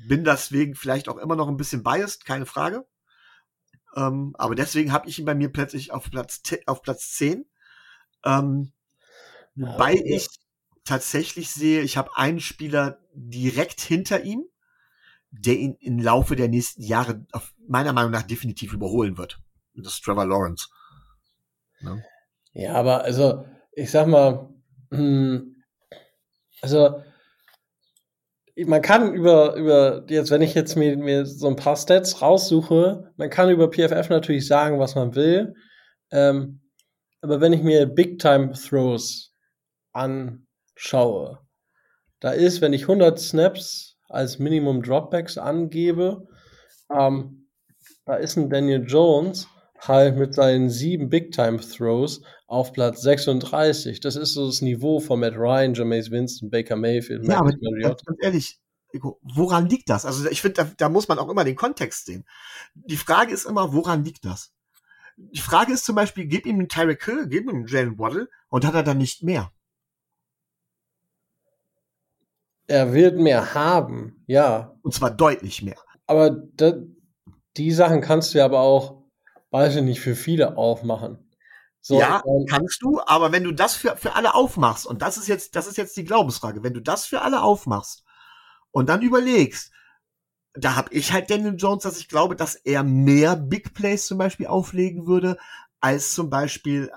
bin deswegen vielleicht auch immer noch ein bisschen biased, keine Frage. Ähm, aber deswegen habe ich ihn bei mir plötzlich auf Platz, auf Platz 10. Ähm, wobei okay. ich tatsächlich sehe, ich habe einen Spieler direkt hinter ihm, der ihn im Laufe der nächsten Jahre auf meiner Meinung nach definitiv überholen wird. Das ist Trevor Lawrence. Ja, ne? ja aber also, ich sag mal, hm, also man kann über, über, jetzt, wenn ich jetzt mir, mir so ein paar Stats raussuche, man kann über PFF natürlich sagen, was man will. Ähm, aber wenn ich mir Big Time Throws anschaue, da ist, wenn ich 100 Snaps als Minimum Dropbacks angebe, ähm, da ist ein Daniel Jones halt mit seinen sieben Big Time Throws auf Platz 36. Das ist so das Niveau von Matt Ryan, Jameis Winston, Baker Mayfield. Ja, aber ganz ehrlich, woran liegt das? Also ich finde, da, da muss man auch immer den Kontext sehen. Die Frage ist immer, woran liegt das? Die Frage ist zum Beispiel, gib ihm einen Tyreek Hill, gib ihm einen Jalen Waddle und hat er dann nicht mehr? Er wird mehr haben, ja. Und zwar deutlich mehr. Aber da, die Sachen kannst du ja aber auch, weiß ich nicht, für viele aufmachen. So, ja, ähm, kannst du, aber wenn du das für, für alle aufmachst, und das ist jetzt, das ist jetzt die Glaubensfrage, wenn du das für alle aufmachst und dann überlegst, da habe ich halt Daniel Jones, dass ich glaube, dass er mehr Big Plays zum Beispiel auflegen würde, als zum Beispiel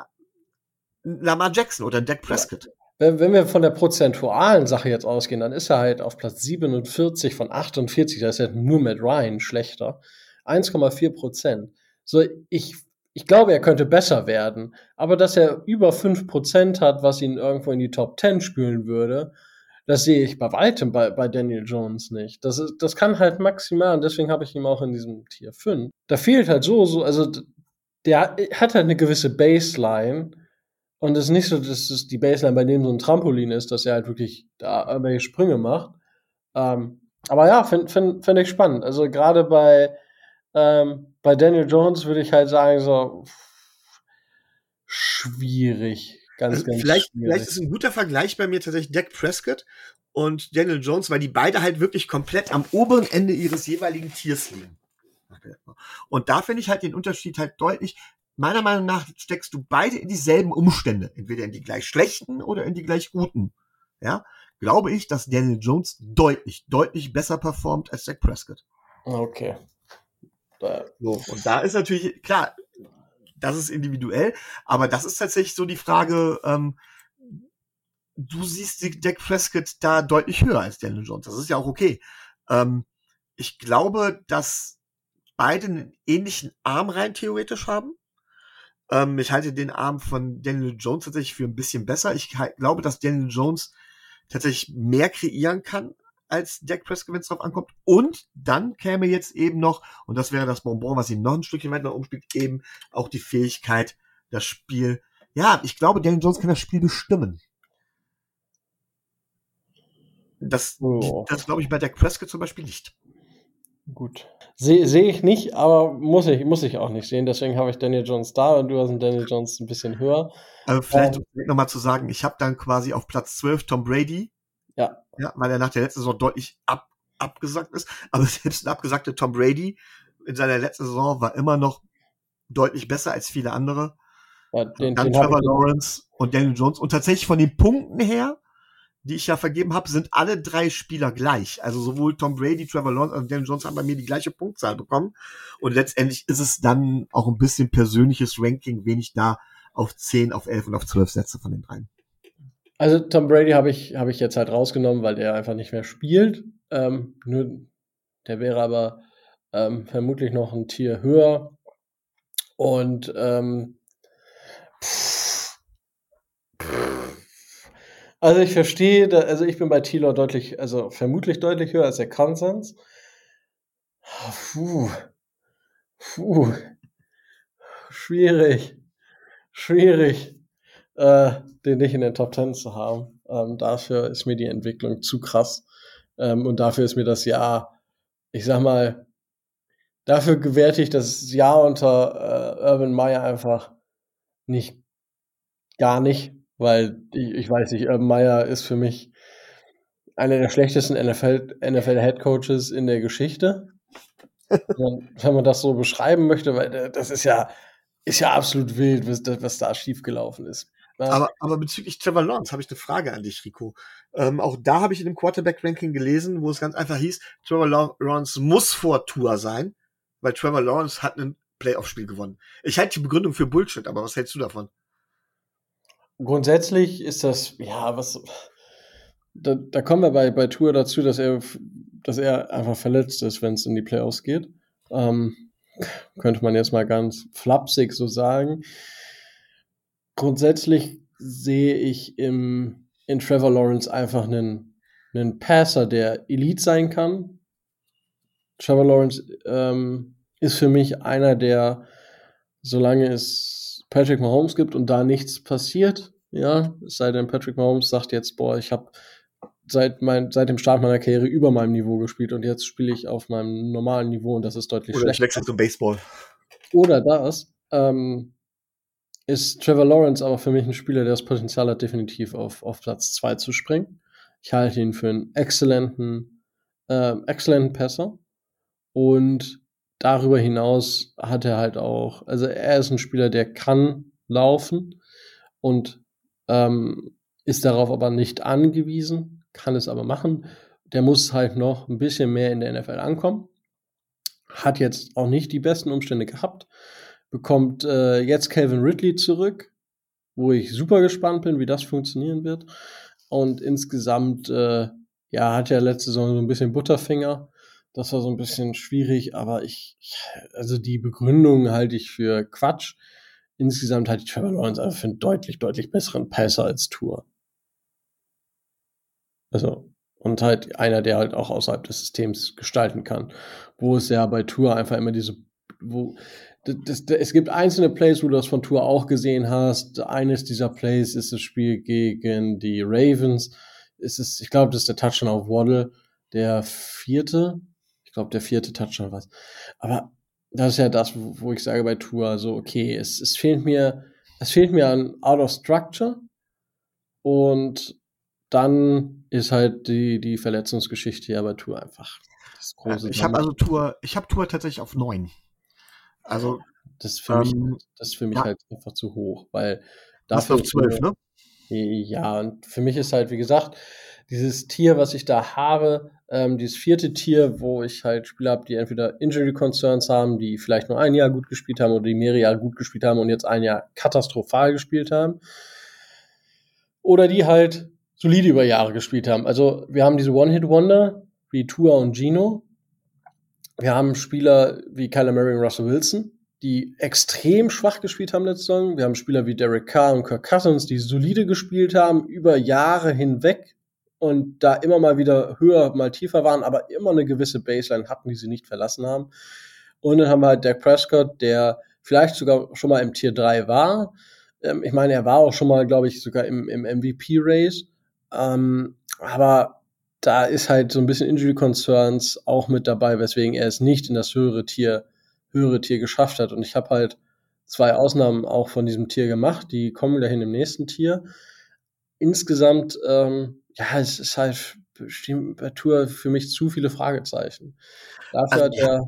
Lamar Jackson oder Dak Prescott wenn, wenn wir von der prozentualen Sache jetzt ausgehen, dann ist er halt auf Platz 47 von 48, da ist er nur mit Ryan schlechter. 1,4 Prozent. So, ich, ich glaube, er könnte besser werden, aber dass er über 5 Prozent hat, was ihn irgendwo in die Top 10 spülen würde, das sehe ich bei weitem bei, bei Daniel Jones nicht. Das, ist, das kann halt maximal, und deswegen habe ich ihn auch in diesem Tier 5. Da fehlt halt so, so, also der hat halt eine gewisse Baseline, und es ist nicht so, dass es die Baseline bei dem so ein Trampolin ist, dass er halt wirklich da irgendwelche Sprünge macht. Ähm, aber ja, finde find, find ich spannend. Also gerade bei, ähm, bei Daniel Jones würde ich halt sagen, so schwierig. Ganz, also ganz vielleicht, schwierig. vielleicht ist ein guter Vergleich bei mir tatsächlich Dak Prescott und Daniel Jones, weil die beide halt wirklich komplett am oberen Ende ihres jeweiligen Tiers liegen. Und da finde ich halt den Unterschied halt deutlich meiner Meinung nach steckst du beide in dieselben Umstände, entweder in die gleich schlechten oder in die gleich guten. Ja, glaube ich, dass Daniel Jones deutlich, deutlich besser performt als Zach Prescott. Okay. So, und da ist natürlich, klar, das ist individuell, aber das ist tatsächlich so die Frage, ähm, du siehst Dak Prescott da deutlich höher als Daniel Jones. Das ist ja auch okay. Ähm, ich glaube, dass beide einen ähnlichen Arm rein theoretisch haben. Ähm, ich halte den Arm von Daniel Jones tatsächlich für ein bisschen besser. Ich glaube, dass Daniel Jones tatsächlich mehr kreieren kann als Dak Prescott, wenn es drauf ankommt. Und dann käme jetzt eben noch, und das wäre das Bonbon, was ihn noch ein Stückchen weiter umspielt, eben auch die Fähigkeit, das Spiel. Ja, ich glaube, Daniel Jones kann das Spiel bestimmen. Das, oh. das glaube ich bei Dak Prescott zum Beispiel nicht. Gut. Sehe seh ich nicht, aber muss ich, muss ich auch nicht sehen. Deswegen habe ich Daniel Jones da und du hast einen Daniel Jones ein bisschen höher. Also vielleicht ähm, nochmal zu sagen, ich habe dann quasi auf Platz 12 Tom Brady. Ja. Ja, weil er nach der letzten Saison deutlich ab, abgesagt ist. Aber (laughs) selbst ein abgesagter Tom Brady in seiner letzten Saison war immer noch deutlich besser als viele andere. Ja, den, dann den Trevor Lawrence und Daniel Jones. Und tatsächlich von den Punkten her die ich ja vergeben habe, sind alle drei Spieler gleich. Also sowohl Tom Brady, Trevor Lawrence und Daniel Jones haben bei mir die gleiche Punktzahl bekommen. Und letztendlich ist es dann auch ein bisschen persönliches Ranking, wen ich da auf 10, auf 11 und auf 12 setze von den dreien. Also Tom Brady habe ich, hab ich jetzt halt rausgenommen, weil der einfach nicht mehr spielt. Ähm, nur, der wäre aber ähm, vermutlich noch ein Tier höher. Und ähm, also ich verstehe, also ich bin bei Taylor deutlich, also vermutlich deutlich höher als der Konsens. Puh. Puh. Schwierig. Schwierig, äh, den nicht in den Top Ten zu haben. Ähm, dafür ist mir die Entwicklung zu krass. Ähm, und dafür ist mir das Jahr, ich sag mal, dafür gewährte ich das Jahr unter äh, Urban Meyer einfach nicht, gar nicht weil ich, ich weiß nicht, Urban Meyer ist für mich einer der schlechtesten NFL, NFL Head Coaches in der Geschichte. (laughs) wenn man das so beschreiben möchte, weil das ist ja, ist ja absolut wild, was, was da schiefgelaufen ist. Aber, aber bezüglich Trevor Lawrence habe ich eine Frage an dich, Rico. Ähm, auch da habe ich in dem Quarterback-Ranking gelesen, wo es ganz einfach hieß, Trevor Lawrence muss vor Tour sein, weil Trevor Lawrence hat ein Playoff-Spiel gewonnen. Ich halte die Begründung für Bullshit, aber was hältst du davon? Grundsätzlich ist das, ja, was. Da, da kommen wir bei, bei Tour dazu, dass er, dass er einfach verletzt ist, wenn es in die Playoffs geht. Ähm, könnte man jetzt mal ganz flapsig so sagen. Grundsätzlich sehe ich im, in Trevor Lawrence einfach einen, einen Passer, der Elite sein kann. Trevor Lawrence ähm, ist für mich einer, der, solange es Patrick Mahomes gibt und da nichts passiert, ja, es sei denn, Patrick Mahomes sagt jetzt, boah, ich habe seit, mein, seit dem Start meiner Karriere über meinem Niveau gespielt und jetzt spiele ich auf meinem normalen Niveau und das ist deutlich Oder schlechter. Oder ich wechsle zum Baseball. Oder das. Ähm, ist Trevor Lawrence aber für mich ein Spieler, der das Potenzial hat, definitiv auf, auf Platz 2 zu springen. Ich halte ihn für einen exzellenten, äh, exzellenten Passer. Und darüber hinaus hat er halt auch, also er ist ein Spieler, der kann laufen und ähm, ist darauf aber nicht angewiesen, kann es aber machen. Der muss halt noch ein bisschen mehr in der NFL ankommen. Hat jetzt auch nicht die besten Umstände gehabt. Bekommt äh, jetzt Calvin Ridley zurück, wo ich super gespannt bin, wie das funktionieren wird. Und insgesamt, äh, ja, hat er letzte Saison so ein bisschen Butterfinger. Das war so ein bisschen schwierig, aber ich, also die Begründung halte ich für Quatsch. Insgesamt halte ich Trevor Lawrence einfach für einen deutlich, deutlich besseren Passer als Tour. Also, und halt einer, der halt auch außerhalb des Systems gestalten kann. Wo es ja bei Tour einfach immer diese, wo, das, das, es gibt einzelne Plays, wo du das von Tour auch gesehen hast. Eines dieser Plays ist das Spiel gegen die Ravens. Es ist, ich glaube, das ist der Touchdown auf Waddle. Der vierte, glaube, der vierte Touchdown was. Aber das ist ja das, wo ich sage bei Tour, so, okay, es, es fehlt mir, es fehlt mir an Out of Structure und dann ist halt die, die Verletzungsgeschichte ja bei Tour einfach das große. Ich habe also Tour, ich habe Tour tatsächlich auf neun. Also das ist für mich, ähm, das ist für mich ja. halt einfach zu hoch, weil dafür auf zwölf, ne? Ja, und für mich ist halt, wie gesagt, dieses Tier, was ich da habe, ähm, dieses vierte Tier, wo ich halt Spieler habe, die entweder Injury Concerns haben, die vielleicht nur ein Jahr gut gespielt haben oder die mehrere Jahre gut gespielt haben und jetzt ein Jahr katastrophal gespielt haben. Oder die halt solide über Jahre gespielt haben. Also wir haben diese One-Hit-Wonder wie Tua und Gino. Wir haben Spieler wie Kyler Murray und Russell Wilson, die extrem schwach gespielt haben letzte Saison. Wir haben Spieler wie Derek Carr und Kirk Cousins, die solide gespielt haben über Jahre hinweg und da immer mal wieder höher, mal tiefer waren, aber immer eine gewisse Baseline hatten, die sie nicht verlassen haben. Und dann haben wir halt Dak Prescott, der vielleicht sogar schon mal im Tier 3 war. Ähm, ich meine, er war auch schon mal, glaube ich, sogar im, im MVP-Race. Ähm, aber da ist halt so ein bisschen Injury Concerns auch mit dabei, weswegen er es nicht in das höhere Tier, höhere Tier geschafft hat. Und ich habe halt zwei Ausnahmen auch von diesem Tier gemacht, die kommen dahin im nächsten Tier. Insgesamt ähm, ja, es ist halt bestimmt bei Tour für mich zu viele Fragezeichen. Dafür also, hat er,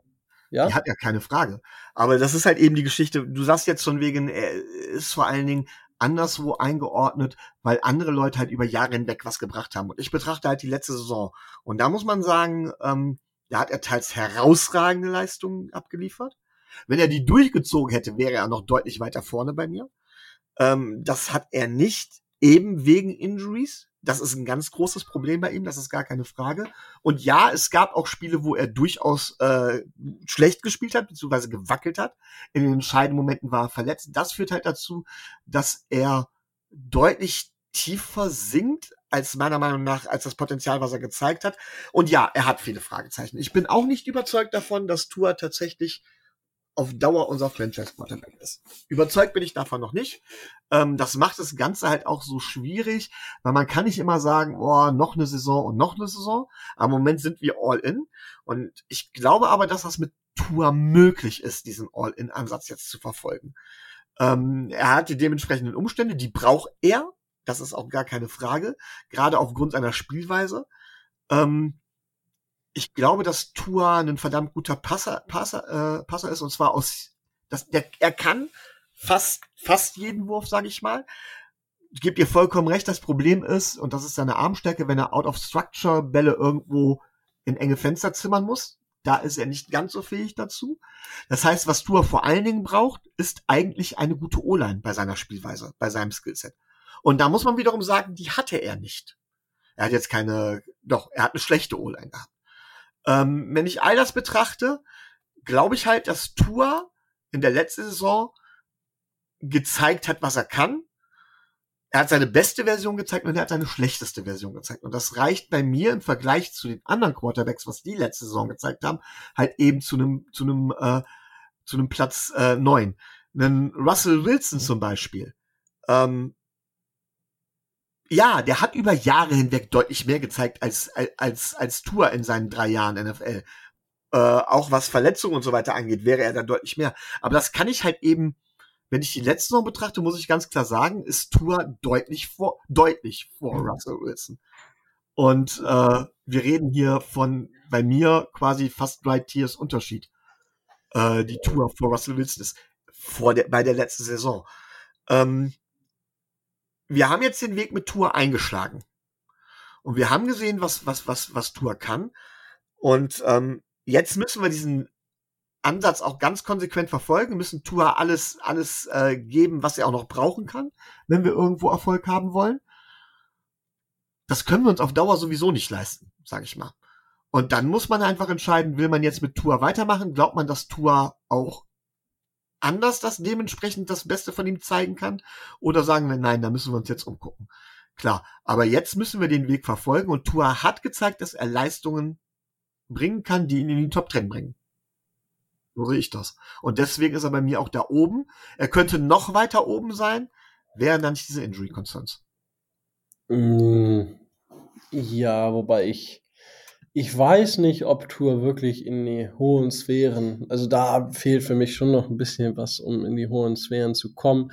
ja. Die hat ja keine Frage. Aber das ist halt eben die Geschichte. Du sagst jetzt schon wegen, er ist vor allen Dingen anderswo eingeordnet, weil andere Leute halt über Jahre hinweg was gebracht haben. Und ich betrachte halt die letzte Saison. Und da muss man sagen, ähm, da hat er teils herausragende Leistungen abgeliefert. Wenn er die durchgezogen hätte, wäre er noch deutlich weiter vorne bei mir. Ähm, das hat er nicht, eben wegen Injuries. Das ist ein ganz großes Problem bei ihm, das ist gar keine Frage. Und ja, es gab auch Spiele, wo er durchaus äh, schlecht gespielt hat, beziehungsweise gewackelt hat. In den entscheidenden Momenten war er verletzt. Das führt halt dazu, dass er deutlich tiefer sinkt, als meiner Meinung nach, als das Potenzial, was er gezeigt hat. Und ja, er hat viele Fragezeichen. Ich bin auch nicht überzeugt davon, dass Tua tatsächlich auf Dauer unser Franchise-Quarterback ist. Überzeugt bin ich davon noch nicht. Ähm, das macht das Ganze halt auch so schwierig, weil man kann nicht immer sagen, oh, noch eine Saison und noch eine Saison. Am Moment sind wir all in. Und ich glaube aber, dass das mit Tour möglich ist, diesen All-in-Ansatz jetzt zu verfolgen. Ähm, er hat die dementsprechenden Umstände, die braucht er. Das ist auch gar keine Frage. Gerade aufgrund seiner Spielweise. Ähm, ich glaube, dass Tua ein verdammt guter Passer, Passer, äh, Passer ist und zwar aus, das, der, er kann fast, fast jeden Wurf, sage ich mal. Ich gebe dir vollkommen recht, das Problem ist, und das ist seine Armstärke, wenn er out of structure Bälle irgendwo in enge Fenster zimmern muss. Da ist er nicht ganz so fähig dazu. Das heißt, was Tua vor allen Dingen braucht, ist eigentlich eine gute O-Line bei seiner Spielweise, bei seinem Skillset. Und da muss man wiederum sagen, die hatte er nicht. Er hat jetzt keine, doch, er hat eine schlechte O-Line gehabt. Ähm, wenn ich all das betrachte, glaube ich halt, dass Tour in der letzten Saison gezeigt hat, was er kann. Er hat seine beste Version gezeigt und er hat seine schlechteste Version gezeigt. Und das reicht bei mir im Vergleich zu den anderen Quarterbacks, was die letzte Saison gezeigt haben, halt eben zu einem zu einem äh, zu einem Platz äh, neun. Einen Russell Wilson zum Beispiel. Ähm, ja, der hat über Jahre hinweg deutlich mehr gezeigt als, als, als Tour in seinen drei Jahren NFL. Äh, auch was Verletzungen und so weiter angeht, wäre er dann deutlich mehr. Aber das kann ich halt eben, wenn ich die letzte Saison betrachte, muss ich ganz klar sagen, ist Tour deutlich vor, deutlich vor mhm. Russell Wilson. Und äh, wir reden hier von bei mir quasi fast drei Tiers Unterschied. Äh, die Tour vor Russell Wilson ist vor der, bei der letzten Saison. Ähm, wir haben jetzt den Weg mit Tour eingeschlagen. Und wir haben gesehen, was, was, was, was Tour kann. Und ähm, jetzt müssen wir diesen Ansatz auch ganz konsequent verfolgen, müssen Tour alles, alles äh, geben, was er auch noch brauchen kann, wenn wir irgendwo Erfolg haben wollen. Das können wir uns auf Dauer sowieso nicht leisten, sage ich mal. Und dann muss man einfach entscheiden, will man jetzt mit Tour weitermachen? Glaubt man, dass Tour auch anders das dementsprechend das Beste von ihm zeigen kann? Oder sagen wir, nein, da müssen wir uns jetzt umgucken. Klar, aber jetzt müssen wir den Weg verfolgen und Tua hat gezeigt, dass er Leistungen bringen kann, die ihn in die Top Ten bringen. So sehe ich das. Und deswegen ist er bei mir auch da oben. Er könnte noch weiter oben sein, wären dann nicht diese Injury Concerns. Mm, ja, wobei ich ich weiß nicht, ob Tour wirklich in die hohen Sphären, also da fehlt für mich schon noch ein bisschen was, um in die hohen Sphären zu kommen.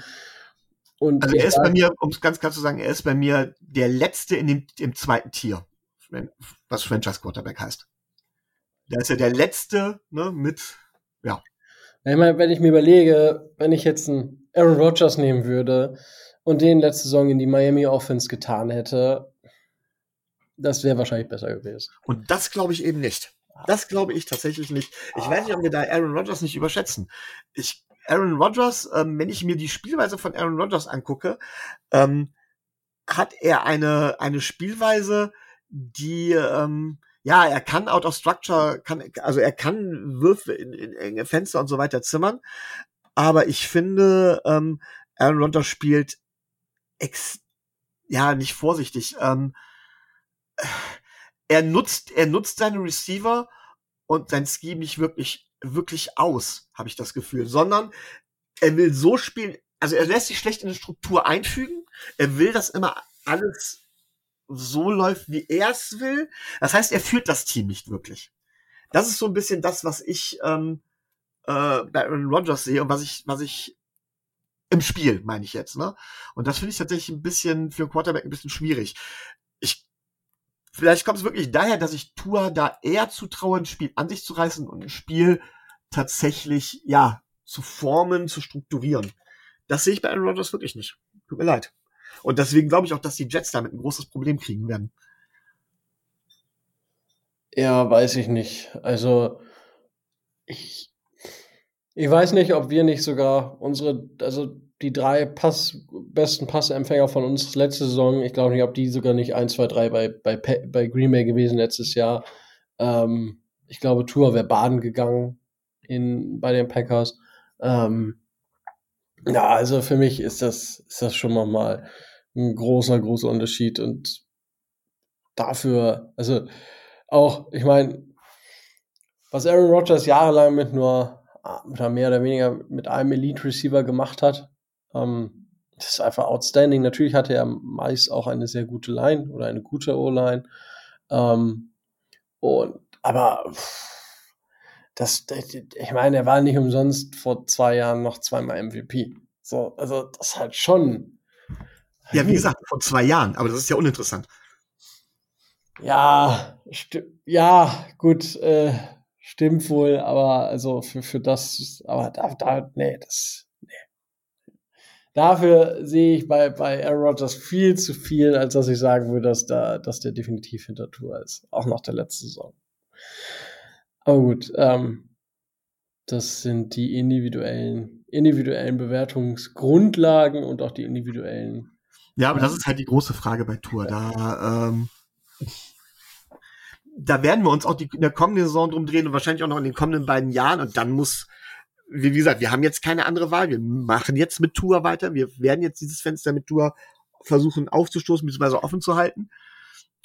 Und also er ist bei mir, um es ganz klar zu sagen, er ist bei mir der letzte in dem, im zweiten Tier, was Franchise Quarterback heißt. Da ist er der letzte, ne, mit, ja. Ich meine, wenn ich mir überlege, wenn ich jetzt einen Aaron Rodgers nehmen würde und den letzte Saison in die Miami Offense getan hätte, das wäre wahrscheinlich besser gewesen. Und das glaube ich eben nicht. Das glaube ich tatsächlich nicht. Ich weiß nicht, ob wir da Aaron Rodgers nicht überschätzen. Ich, Aaron Rodgers, ähm, wenn ich mir die Spielweise von Aaron Rodgers angucke, ähm, hat er eine, eine Spielweise, die, ähm, ja, er kann out of structure, kann, also er kann Würfe in, in enge Fenster und so weiter zimmern. Aber ich finde, ähm, Aaron Rodgers spielt ex, ja, nicht vorsichtig, ähm, er nutzt, er nutzt seine Receiver und sein Scheme nicht wirklich, wirklich aus, habe ich das Gefühl, sondern er will so spielen, also er lässt sich schlecht in eine Struktur einfügen, er will, dass immer alles so läuft, wie er es will. Das heißt, er führt das Team nicht wirklich. Das ist so ein bisschen das, was ich ähm, äh, bei Aaron Rodgers sehe und was ich, was ich im Spiel, meine ich jetzt, ne? Und das finde ich tatsächlich ein bisschen für Quarterback ein bisschen schwierig. Ich vielleicht kommt es wirklich daher, dass ich Tua da eher zutraue, ein Spiel an sich zu reißen und ein Spiel tatsächlich, ja, zu formen, zu strukturieren. Das sehe ich bei Aaron Rodgers wirklich nicht. Tut mir leid. Und deswegen glaube ich auch, dass die Jets damit ein großes Problem kriegen werden. Ja, weiß ich nicht. Also, ich, ich weiß nicht, ob wir nicht sogar unsere, also die drei Pass, besten Passempfänger von uns letzte Saison, ich glaube nicht, ob die sogar nicht 1, 2, 3 bei, bei, bei Green Bay gewesen letztes Jahr. Ähm, ich glaube, Tour wäre baden gegangen in, bei den Packers. Ähm, ja, also für mich ist das, ist das schon mal ein großer, großer Unterschied und dafür, also auch, ich meine, was Aaron Rodgers jahrelang mit nur mehr oder weniger mit einem Elite Receiver gemacht hat, ähm, das ist einfach outstanding. Natürlich hatte er meist auch eine sehr gute Line oder eine gute O-Line. Ähm, und, aber das, ich meine, er war nicht umsonst vor zwei Jahren noch zweimal MVP. So, also das ist halt schon. Ja, wie gesagt, vor zwei Jahren, aber das ist ja uninteressant. Ja, ja, gut, äh, stimmt wohl, aber also für, für das, aber da, da, nee, das. Dafür sehe ich bei, bei Aaron Rodgers viel zu viel, als dass ich sagen würde, dass da, dass der definitiv hinter Tour ist. Auch nach der letzten Saison. Aber gut, ähm, das sind die individuellen, individuellen Bewertungsgrundlagen und auch die individuellen. Ja, aber das ist halt die große Frage bei Tour. Da, ähm, da werden wir uns auch die, in der kommenden Saison drum drehen und wahrscheinlich auch noch in den kommenden beiden Jahren. Und dann muss, wie gesagt, wir haben jetzt keine andere Wahl. Wir machen jetzt mit Tour weiter. Wir werden jetzt dieses Fenster mit Tour versuchen aufzustoßen bzw. offen zu halten.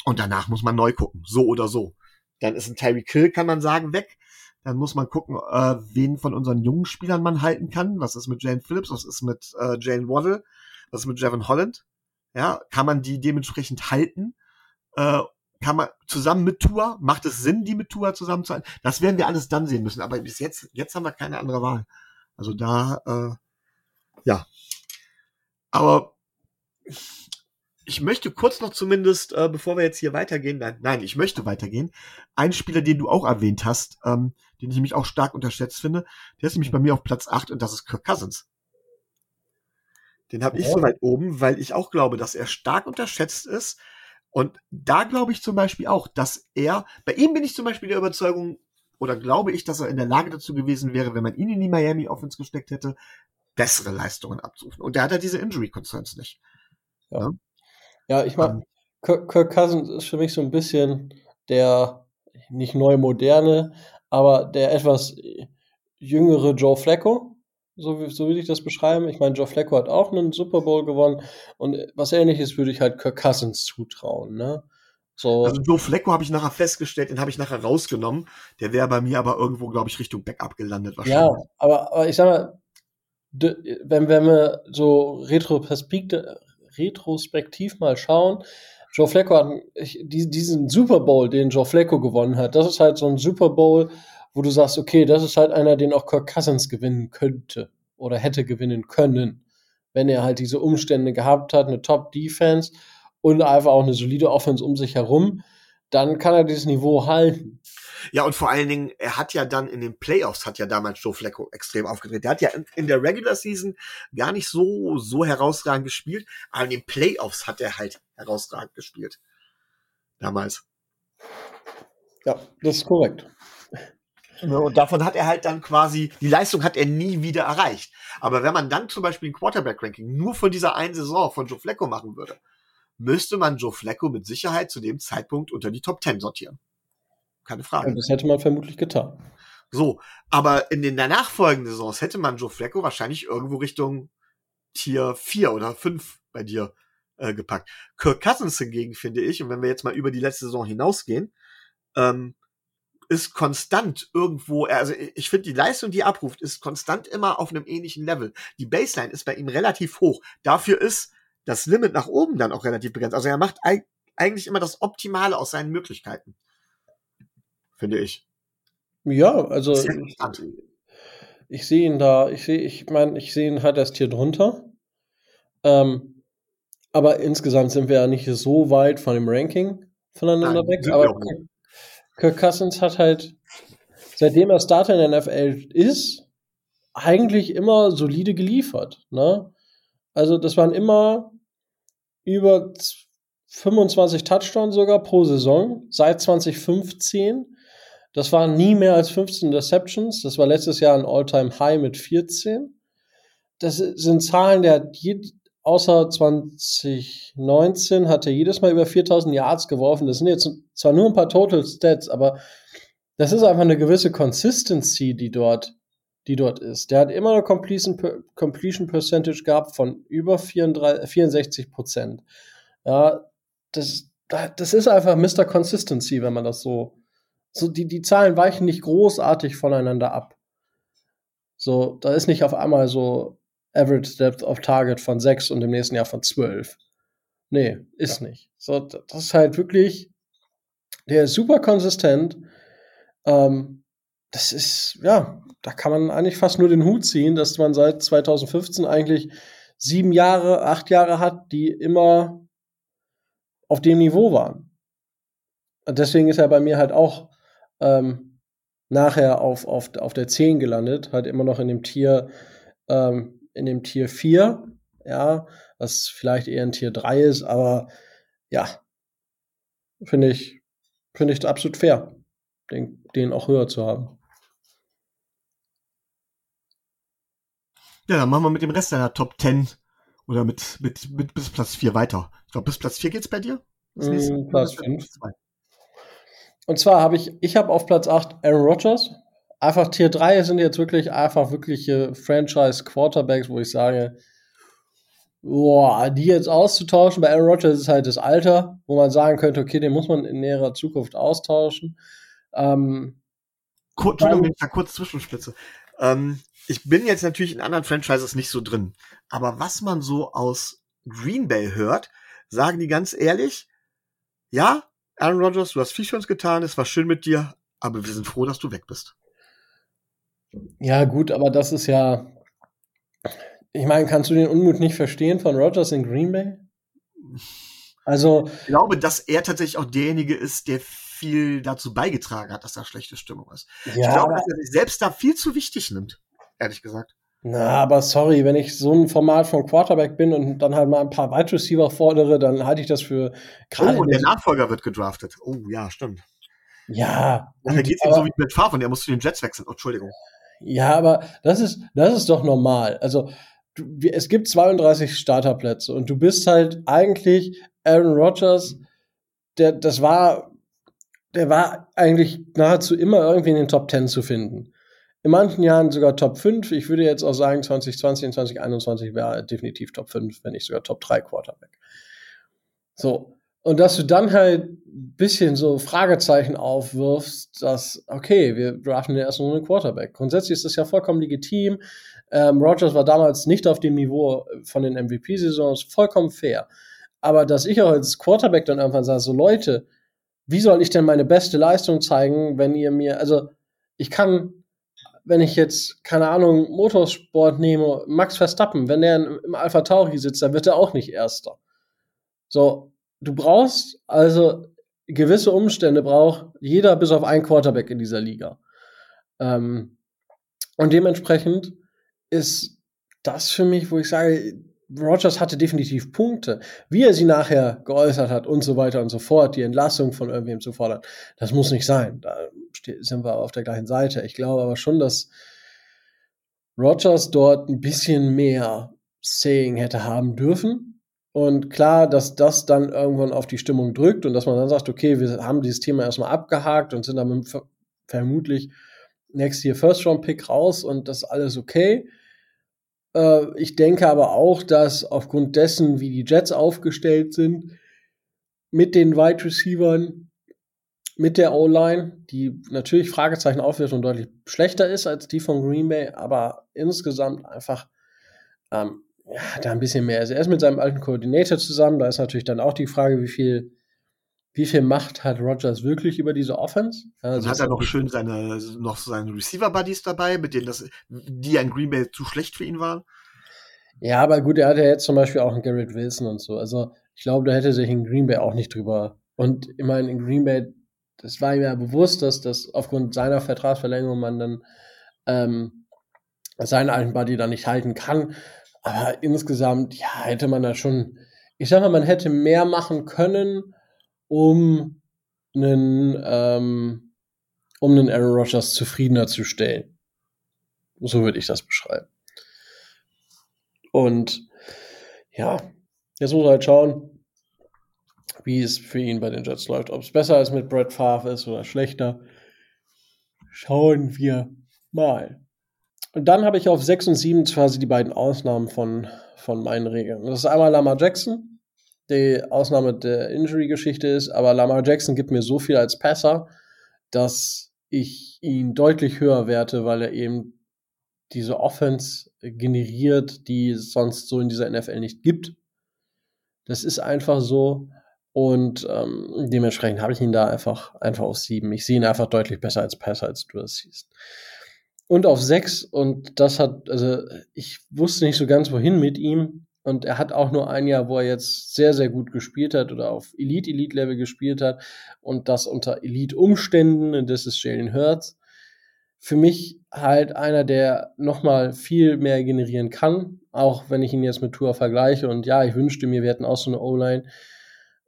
Und danach muss man neu gucken, so oder so. Dann ist ein Terry Kill, kann man sagen, weg. Dann muss man gucken, äh, wen von unseren jungen Spielern man halten kann. Was ist mit Jane Phillips? Was ist mit äh, Jane Waddle? Was ist mit Jevon Holland? Ja, kann man die dementsprechend halten? Äh, kann man zusammen mit Tour, macht es Sinn, die mit Tour zusammen zu halten? Das werden wir alles dann sehen müssen. Aber bis jetzt, jetzt haben wir keine andere Wahl. Also da, äh, ja. Aber ich möchte kurz noch zumindest, äh, bevor wir jetzt hier weitergehen, nein, nein, ich möchte weitergehen. Ein Spieler, den du auch erwähnt hast, ähm, den ich nämlich auch stark unterschätzt finde, der ist nämlich bei mir auf Platz 8 und das ist Kirk Cousins. Den habe ich so weit oben, weil ich auch glaube, dass er stark unterschätzt ist. Und da glaube ich zum Beispiel auch, dass er, bei ihm bin ich zum Beispiel der Überzeugung, oder glaube ich, dass er in der Lage dazu gewesen wäre, wenn man ihn in die Miami Offense gesteckt hätte, bessere Leistungen abzurufen. Und der hat ja diese Injury Concerns nicht. Ja. ja? Ja, ich meine, Kirk, Kirk Cousins ist für mich so ein bisschen der nicht neu moderne, aber der etwas jüngere Joe Flacco, so, wie, so will ich das beschreiben. Ich meine, Joe Flacco hat auch einen Super Bowl gewonnen und was ähnliches würde ich halt Kirk Cousins zutrauen, ne? So. Also Joe Flacco habe ich nachher festgestellt, den habe ich nachher rausgenommen. Der wäre bei mir aber irgendwo, glaube ich, Richtung Backup gelandet wahrscheinlich. Ja, aber, aber ich sag mal, wenn, wenn wir so retrospektiv mal schauen, Joe Flacco hat diesen Super Bowl, den Joe Flacco gewonnen hat, das ist halt so ein Super Bowl, wo du sagst, okay, das ist halt einer, den auch Kirk Cousins gewinnen könnte oder hätte gewinnen können, wenn er halt diese Umstände gehabt hat, eine Top-Defense und einfach auch eine solide Offense um sich herum, dann kann er dieses Niveau halten. Ja, und vor allen Dingen, er hat ja dann in den Playoffs, hat ja damals Joe Flacco extrem aufgedreht. Der hat ja in, in, der Regular Season gar nicht so, so herausragend gespielt, aber in den Playoffs hat er halt herausragend gespielt. damals. Ja, das ist korrekt. Und davon hat er halt dann quasi, die Leistung hat er nie wieder erreicht. Aber wenn man dann zum Beispiel ein Quarterback-Ranking nur von dieser einen Saison von Joe Flacco machen würde, müsste man Joe Flacco mit Sicherheit zu dem Zeitpunkt unter die Top 10 sortieren. Keine Frage. Und das hätte man vermutlich getan. So, aber in den danach folgenden Saisons hätte man Joe Flacco wahrscheinlich irgendwo Richtung Tier 4 oder 5 bei dir äh, gepackt. Kirk Cousins hingegen finde ich, und wenn wir jetzt mal über die letzte Saison hinausgehen, ähm, ist konstant irgendwo, also ich finde die Leistung, die er abruft, ist konstant immer auf einem ähnlichen Level. Die Baseline ist bei ihm relativ hoch. Dafür ist das Limit nach oben dann auch relativ begrenzt. Also er macht eigentlich immer das Optimale aus seinen Möglichkeiten. Finde ich. Ja, also ich, sehe ihn da, ich sehe, ich meine, ich sehe ihn halt erst hier drunter. Ähm, aber insgesamt sind wir ja nicht so weit von dem Ranking voneinander Nein, weg. Aber Kirk Cousins hat halt, seitdem er Starter in der NFL ist, eigentlich immer solide geliefert. Ne? Also das waren immer über 25 Touchdowns sogar pro Saison seit 2015. Das waren nie mehr als 15 Interceptions. Das war letztes Jahr ein All-Time-High mit 14. Das sind Zahlen, der hat außer 2019 hat er jedes Mal über 4000 Yards geworfen. Das sind jetzt zwar nur ein paar Total Stats, aber das ist einfach eine gewisse Consistency, die dort, die dort ist. Der hat immer eine Completion, Completion Percentage gehabt von über 34, 64 Prozent. Ja, das, das ist einfach Mr. Consistency, wenn man das so, so die, die Zahlen weichen nicht großartig voneinander ab. So, da ist nicht auf einmal so Average Depth of Target von 6 und im nächsten Jahr von 12. Nee, ist ja. nicht. So, das ist halt wirklich, der ist super konsistent. Ähm, das ist, ja, da kann man eigentlich fast nur den Hut ziehen, dass man seit 2015 eigentlich sieben Jahre, acht Jahre hat, die immer auf dem Niveau waren. Und deswegen ist er bei mir halt auch ähm, nachher auf, auf, auf der 10 gelandet, halt immer noch in dem Tier ähm, in dem Tier 4, ja, was vielleicht eher ein Tier 3 ist, aber ja, finde ich, finde ich absolut fair, den, den auch höher zu haben. Ja, dann machen wir mit dem Rest deiner Top 10 oder mit, mit, mit bis Platz 4 weiter. Ich glaube, bis Platz 4 geht's bei dir? Mm, Platz 5. Und zwar habe ich, ich habe auf Platz 8 Aaron Rodgers, einfach Tier 3 sind jetzt wirklich einfach wirkliche Franchise-Quarterbacks, wo ich sage, boah, die jetzt auszutauschen bei Aaron Rodgers ist halt das Alter, wo man sagen könnte, okay, den muss man in näherer Zukunft austauschen. Ähm, Entschuldigung, wenn ich da kurz zwischenspitze. Ähm, ich bin jetzt natürlich in anderen Franchises nicht so drin, aber was man so aus Green Bay hört, sagen die ganz ehrlich, ja, Aaron Rodgers, du hast viel für uns getan, es war schön mit dir, aber wir sind froh, dass du weg bist. Ja, gut, aber das ist ja. Ich meine, kannst du den Unmut nicht verstehen von Rogers in Green Bay? Also. Ich glaube, dass er tatsächlich auch derjenige ist, der viel dazu beigetragen hat, dass da schlechte Stimmung ist. Ja, ich glaube, dass er sich selbst da viel zu wichtig nimmt, ehrlich gesagt. Na, aber sorry, wenn ich so ein Format von Quarterback bin und dann halt mal ein paar Wide Receiver fordere, dann halte ich das für Oh, und der Nachfolger wird gedraftet. Oh, ja, stimmt. Ja. Nachher geht es ihm so wie mit Favre und er muss zu den Jets wechseln. Oh, Entschuldigung. Ja, aber das ist, das ist doch normal. Also, du, es gibt 32 Starterplätze und du bist halt eigentlich Aaron Rodgers, der, das war, der war eigentlich nahezu immer irgendwie in den Top 10 zu finden. In manchen Jahren sogar Top 5. Ich würde jetzt auch sagen, 2020 und 2021 wäre definitiv Top 5, wenn nicht sogar Top 3 Quarterback. So. Und dass du dann halt ein bisschen so Fragezeichen aufwirfst, dass, okay, wir draften ja erst nur einen Quarterback. Grundsätzlich ist das ja vollkommen legitim. Ähm, Rogers war damals nicht auf dem Niveau von den MVP-Saisons, vollkommen fair. Aber dass ich auch als Quarterback dann irgendwann sage, so Leute, wie soll ich denn meine beste Leistung zeigen, wenn ihr mir, also ich kann, wenn ich jetzt, keine Ahnung, Motorsport nehme, Max Verstappen, wenn der im Alpha Tauri sitzt, dann wird er auch nicht Erster. So, du brauchst also gewisse Umstände braucht jeder bis auf einen Quarterback in dieser Liga. Ähm, und dementsprechend ist das für mich, wo ich sage, Rogers hatte definitiv Punkte. Wie er sie nachher geäußert hat und so weiter und so fort, die Entlassung von irgendwem zu fordern, das muss nicht sein. Da sind wir auf der gleichen Seite. Ich glaube aber schon, dass Rogers dort ein bisschen mehr Saying hätte haben dürfen. Und klar, dass das dann irgendwann auf die Stimmung drückt und dass man dann sagt, okay, wir haben dieses Thema erstmal abgehakt und sind dann vermutlich Next Year First Round Pick raus und das ist alles okay. Äh, ich denke aber auch, dass aufgrund dessen, wie die Jets aufgestellt sind, mit den Wide Receivern, mit der O-Line, die natürlich Fragezeichen aufwirft und deutlich schlechter ist als die von Green Bay, aber insgesamt einfach ähm, ja, da ein bisschen mehr ist. Er ist mit seinem alten Koordinator zusammen. Da ist natürlich dann auch die Frage, wie viel, wie viel Macht hat Rogers wirklich über diese Offense? Also hat er noch schön seine, noch seine Receiver-Buddies dabei, mit denen das, die ein Green Bay zu schlecht für ihn waren. Ja, aber gut, er hat ja jetzt zum Beispiel auch einen Garrett Wilson und so. Also ich glaube, da hätte sich in Green Bay auch nicht drüber. Und ich meine, in Green Bay, das war ihm ja bewusst, dass das aufgrund seiner Vertragsverlängerung man dann ähm, seinen alten Buddy da nicht halten kann. Aber insgesamt, ja, hätte man da schon, ich sag mal, man hätte mehr machen können, um einen, ähm, um einen Aaron Rodgers zufriedener zu stellen. So würde ich das beschreiben. Und ja, jetzt muss man halt schauen, wie es für ihn bei den Jets läuft. Ob es besser als mit Brett Favre ist oder schlechter. Schauen wir mal. Und dann habe ich auf 6 und 7 quasi die beiden Ausnahmen von, von meinen Regeln. Das ist einmal Lamar Jackson, die Ausnahme der Injury-Geschichte ist, aber Lamar Jackson gibt mir so viel als Passer, dass ich ihn deutlich höher werte, weil er eben diese Offense generiert, die es sonst so in dieser NFL nicht gibt. Das ist einfach so. Und ähm, dementsprechend habe ich ihn da einfach, einfach auf sieben. Ich sehe ihn einfach deutlich besser als Passer, als du das siehst und auf sechs und das hat, also ich wusste nicht so ganz wohin mit ihm. Und er hat auch nur ein Jahr, wo er jetzt sehr, sehr gut gespielt hat oder auf Elite-Elite-Level gespielt hat. Und das unter Elite-Umständen und das ist Jalen Hurts. Für mich halt einer, der nochmal viel mehr generieren kann, auch wenn ich ihn jetzt mit Tour vergleiche. Und ja, ich wünschte mir, wir hätten auch so eine O-Line,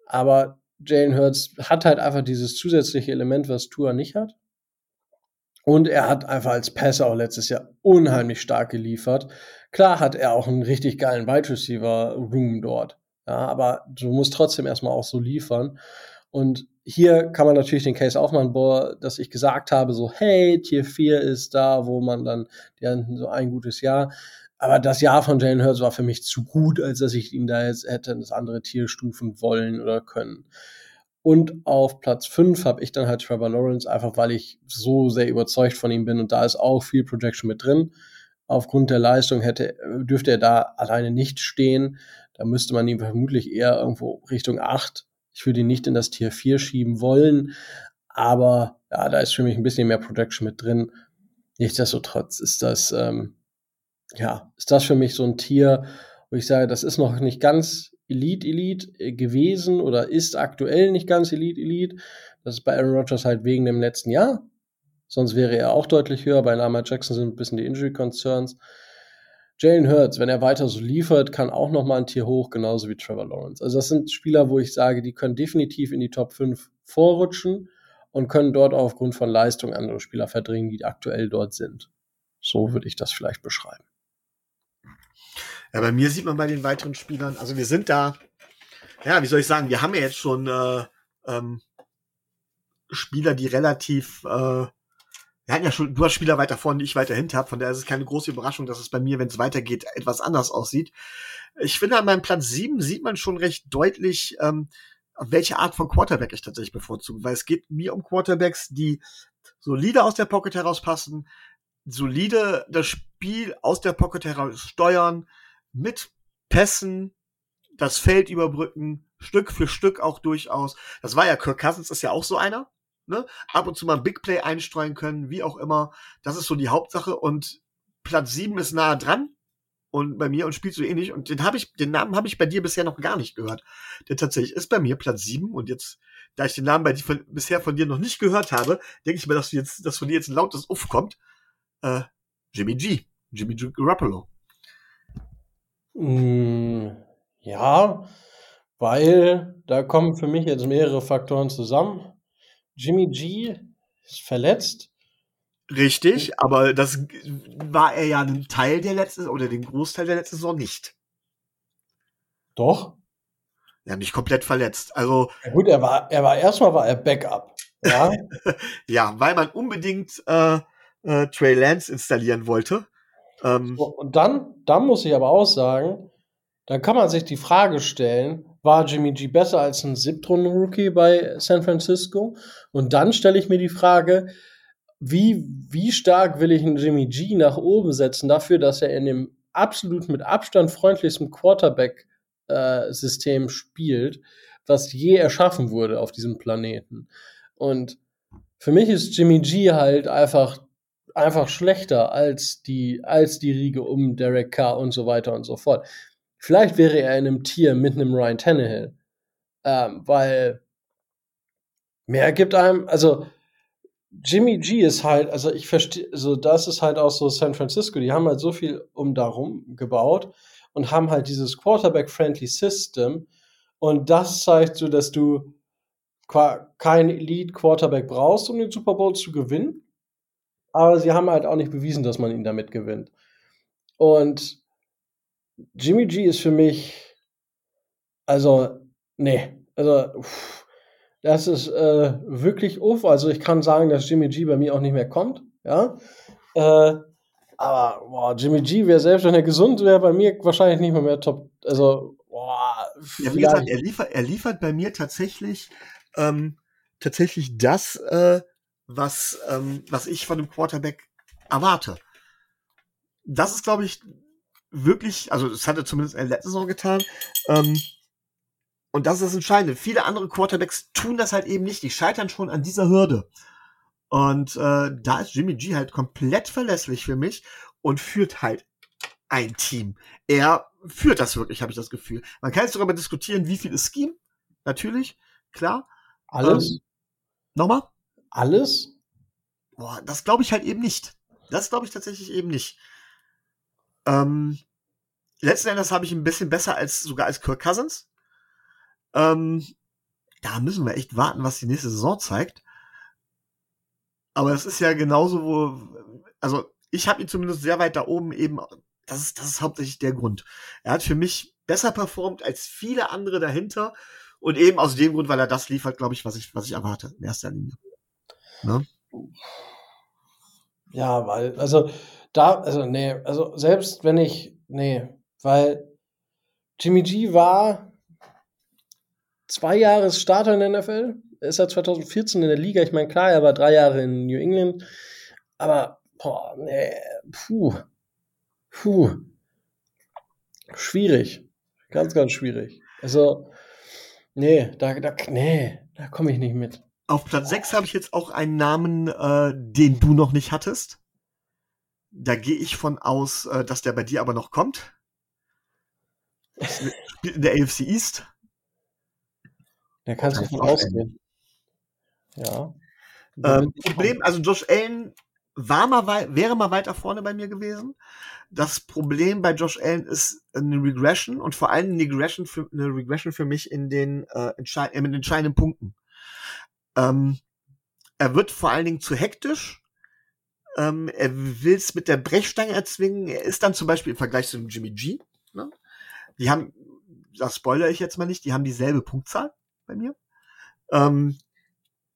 aber Jalen Hurts hat halt einfach dieses zusätzliche Element, was Tour nicht hat und er hat einfach als Passer auch letztes Jahr unheimlich stark geliefert. Klar hat er auch einen richtig geilen Wide Receiver Room dort. Ja, aber du musst trotzdem erstmal auch so liefern. Und hier kann man natürlich den Case aufmachen, boah, dass ich gesagt habe, so, hey, Tier 4 ist da, wo man dann, ja, so ein gutes Jahr. Aber das Jahr von Jalen Hurts war für mich zu gut, als dass ich ihn da jetzt hätte in das andere Tier stufen wollen oder können. Und auf Platz 5 habe ich dann halt Trevor Lawrence, einfach weil ich so sehr überzeugt von ihm bin und da ist auch viel Projection mit drin. Aufgrund der Leistung hätte, dürfte er da alleine nicht stehen. Da müsste man ihn vermutlich eher irgendwo Richtung 8. Ich würde ihn nicht in das Tier 4 schieben wollen, aber ja, da ist für mich ein bisschen mehr Projection mit drin. Nichtsdestotrotz ist das, ähm, ja, ist das für mich so ein Tier, wo ich sage, das ist noch nicht ganz Elite Elite äh, gewesen oder ist aktuell nicht ganz Elite Elite. Das ist bei Aaron Rodgers halt wegen dem letzten Jahr. Sonst wäre er auch deutlich höher. Bei Lamar Jackson sind ein bisschen die Injury Concerns. Jalen Hurts, wenn er weiter so liefert, kann auch noch mal ein Tier hoch, genauso wie Trevor Lawrence. Also das sind Spieler, wo ich sage, die können definitiv in die Top 5 vorrutschen und können dort aufgrund von Leistung andere Spieler verdrängen, die aktuell dort sind. So würde ich das vielleicht beschreiben. Ja, bei mir sieht man bei den weiteren Spielern, also wir sind da, ja, wie soll ich sagen, wir haben ja jetzt schon äh, ähm, Spieler, die relativ, äh, wir hatten ja schon, du hast Spieler weiter vorne, ich weiter hinter von daher ist es keine große Überraschung, dass es bei mir, wenn es weitergeht, etwas anders aussieht. Ich finde, an meinem Platz sieben sieht man schon recht deutlich, ähm, welche Art von Quarterback ich tatsächlich bevorzuge, weil es geht mir um Quarterbacks, die solide aus der Pocket herauspassen, solide das Spiel aus der Pocket heraus steuern, mit Pässen das Feld überbrücken, Stück für Stück auch durchaus. Das war ja Kirk Cousins ist ja auch so einer. Ne? Ab und zu mal ein Big Play einstreuen können, wie auch immer. Das ist so die Hauptsache. Und Platz 7 ist nahe dran. Und bei mir und spielt so ähnlich. Und den habe ich, den Namen habe ich bei dir bisher noch gar nicht gehört. Der tatsächlich ist bei mir Platz 7. Und jetzt, da ich den Namen bei dir von, bisher von dir noch nicht gehört habe, denke ich mir, dass du jetzt, dass von dir jetzt ein lautes Uff kommt. Äh, Jimmy G. Jimmy G. Garoppolo. Mm, ja, weil da kommen für mich jetzt mehrere Faktoren zusammen. Jimmy G ist verletzt. Richtig, aber das war er ja ein Teil der letzten oder den Großteil der letzten Saison nicht. Doch. Ja, nicht komplett verletzt. Also. Ja, gut, er war, er war erstmal war er Backup. Ja, (laughs) ja weil man unbedingt äh, äh, Trey Lance installieren wollte. Ähm, so, und dann, dann muss ich aber auch sagen, dann kann man sich die Frage stellen, war Jimmy G besser als ein Siebtrunden-Rookie bei San Francisco? Und dann stelle ich mir die Frage, wie, wie stark will ich einen Jimmy G nach oben setzen dafür, dass er in dem absolut mit Abstand freundlichsten Quarterback-System äh, spielt, was je erschaffen wurde auf diesem Planeten. Und für mich ist Jimmy G halt einfach einfach schlechter als die, als die Riege um Derek Carr und so weiter und so fort. Vielleicht wäre er in einem Tier mit einem Ryan Tannehill. Ähm, weil mehr gibt einem, also Jimmy G ist halt, also ich verstehe, also das ist halt auch so San Francisco, die haben halt so viel um darum gebaut und haben halt dieses Quarterback-friendly System und das zeigt so, dass du kein Elite Quarterback brauchst, um den Super Bowl zu gewinnen aber sie haben halt auch nicht bewiesen, dass man ihn damit gewinnt. Und Jimmy G ist für mich, also, nee, also, uff, das ist äh, wirklich uff. Also, ich kann sagen, dass Jimmy G bei mir auch nicht mehr kommt, ja. Äh, aber, boah, Jimmy G wäre selbst, wenn er gesund wäre, bei mir wahrscheinlich nicht mehr mehr top. Also, boah. Ja, wie gesagt, er liefert, er liefert bei mir tatsächlich, ähm, tatsächlich das, äh, was, ähm, was ich von dem Quarterback erwarte. Das ist, glaube ich, wirklich, also das hat er zumindest in der letzten Saison getan. Ähm, und das ist das Entscheidende. Viele andere Quarterbacks tun das halt eben nicht. Die scheitern schon an dieser Hürde. Und äh, da ist Jimmy G halt komplett verlässlich für mich und führt halt ein Team. Er führt das wirklich, habe ich das Gefühl. Man kann jetzt darüber diskutieren, wie viel ist Scheme. Natürlich, klar. Alles. Ähm, nochmal? Alles? Boah, das glaube ich halt eben nicht. Das glaube ich tatsächlich eben nicht. Ähm, letzten Endes habe ich ein bisschen besser als sogar als Kirk Cousins. Ähm, da müssen wir echt warten, was die nächste Saison zeigt. Aber es ist ja genauso, wo, also ich habe ihn zumindest sehr weit da oben eben, das ist, das ist hauptsächlich der Grund. Er hat für mich besser performt als viele andere dahinter und eben aus dem Grund, weil er das liefert, glaube ich, was ich, was ich erwarte in erster Linie. Ne? Ja, weil, also da, also nee, also selbst wenn ich, nee, weil Jimmy G war zwei Jahre Starter in der NFL, ist er 2014 in der Liga, ich meine, klar, er war drei Jahre in New England, aber, boah, nee, puh, puh, schwierig, ganz, ganz schwierig. Also, nee, da, da, nee, da komme ich nicht mit. Auf Platz 6 habe ich jetzt auch einen Namen, äh, den du noch nicht hattest. Da gehe ich von aus, äh, dass der bei dir aber noch kommt. Spielt in der AFC East. Da kannst du von ausgehen. Ja. Ähm, Problem, also Josh Allen war mal wäre mal weiter vorne bei mir gewesen. Das Problem bei Josh Allen ist eine Regression und vor allem eine Regression für, eine Regression für mich in den, äh, entschei in den entscheidenden Punkten. Ähm, er wird vor allen Dingen zu hektisch. Ähm, er will es mit der Brechstange erzwingen. Er ist dann zum Beispiel im Vergleich zu Jimmy G. Ne? Die haben, das spoilere ich jetzt mal nicht, die haben dieselbe Punktzahl bei mir. Ähm,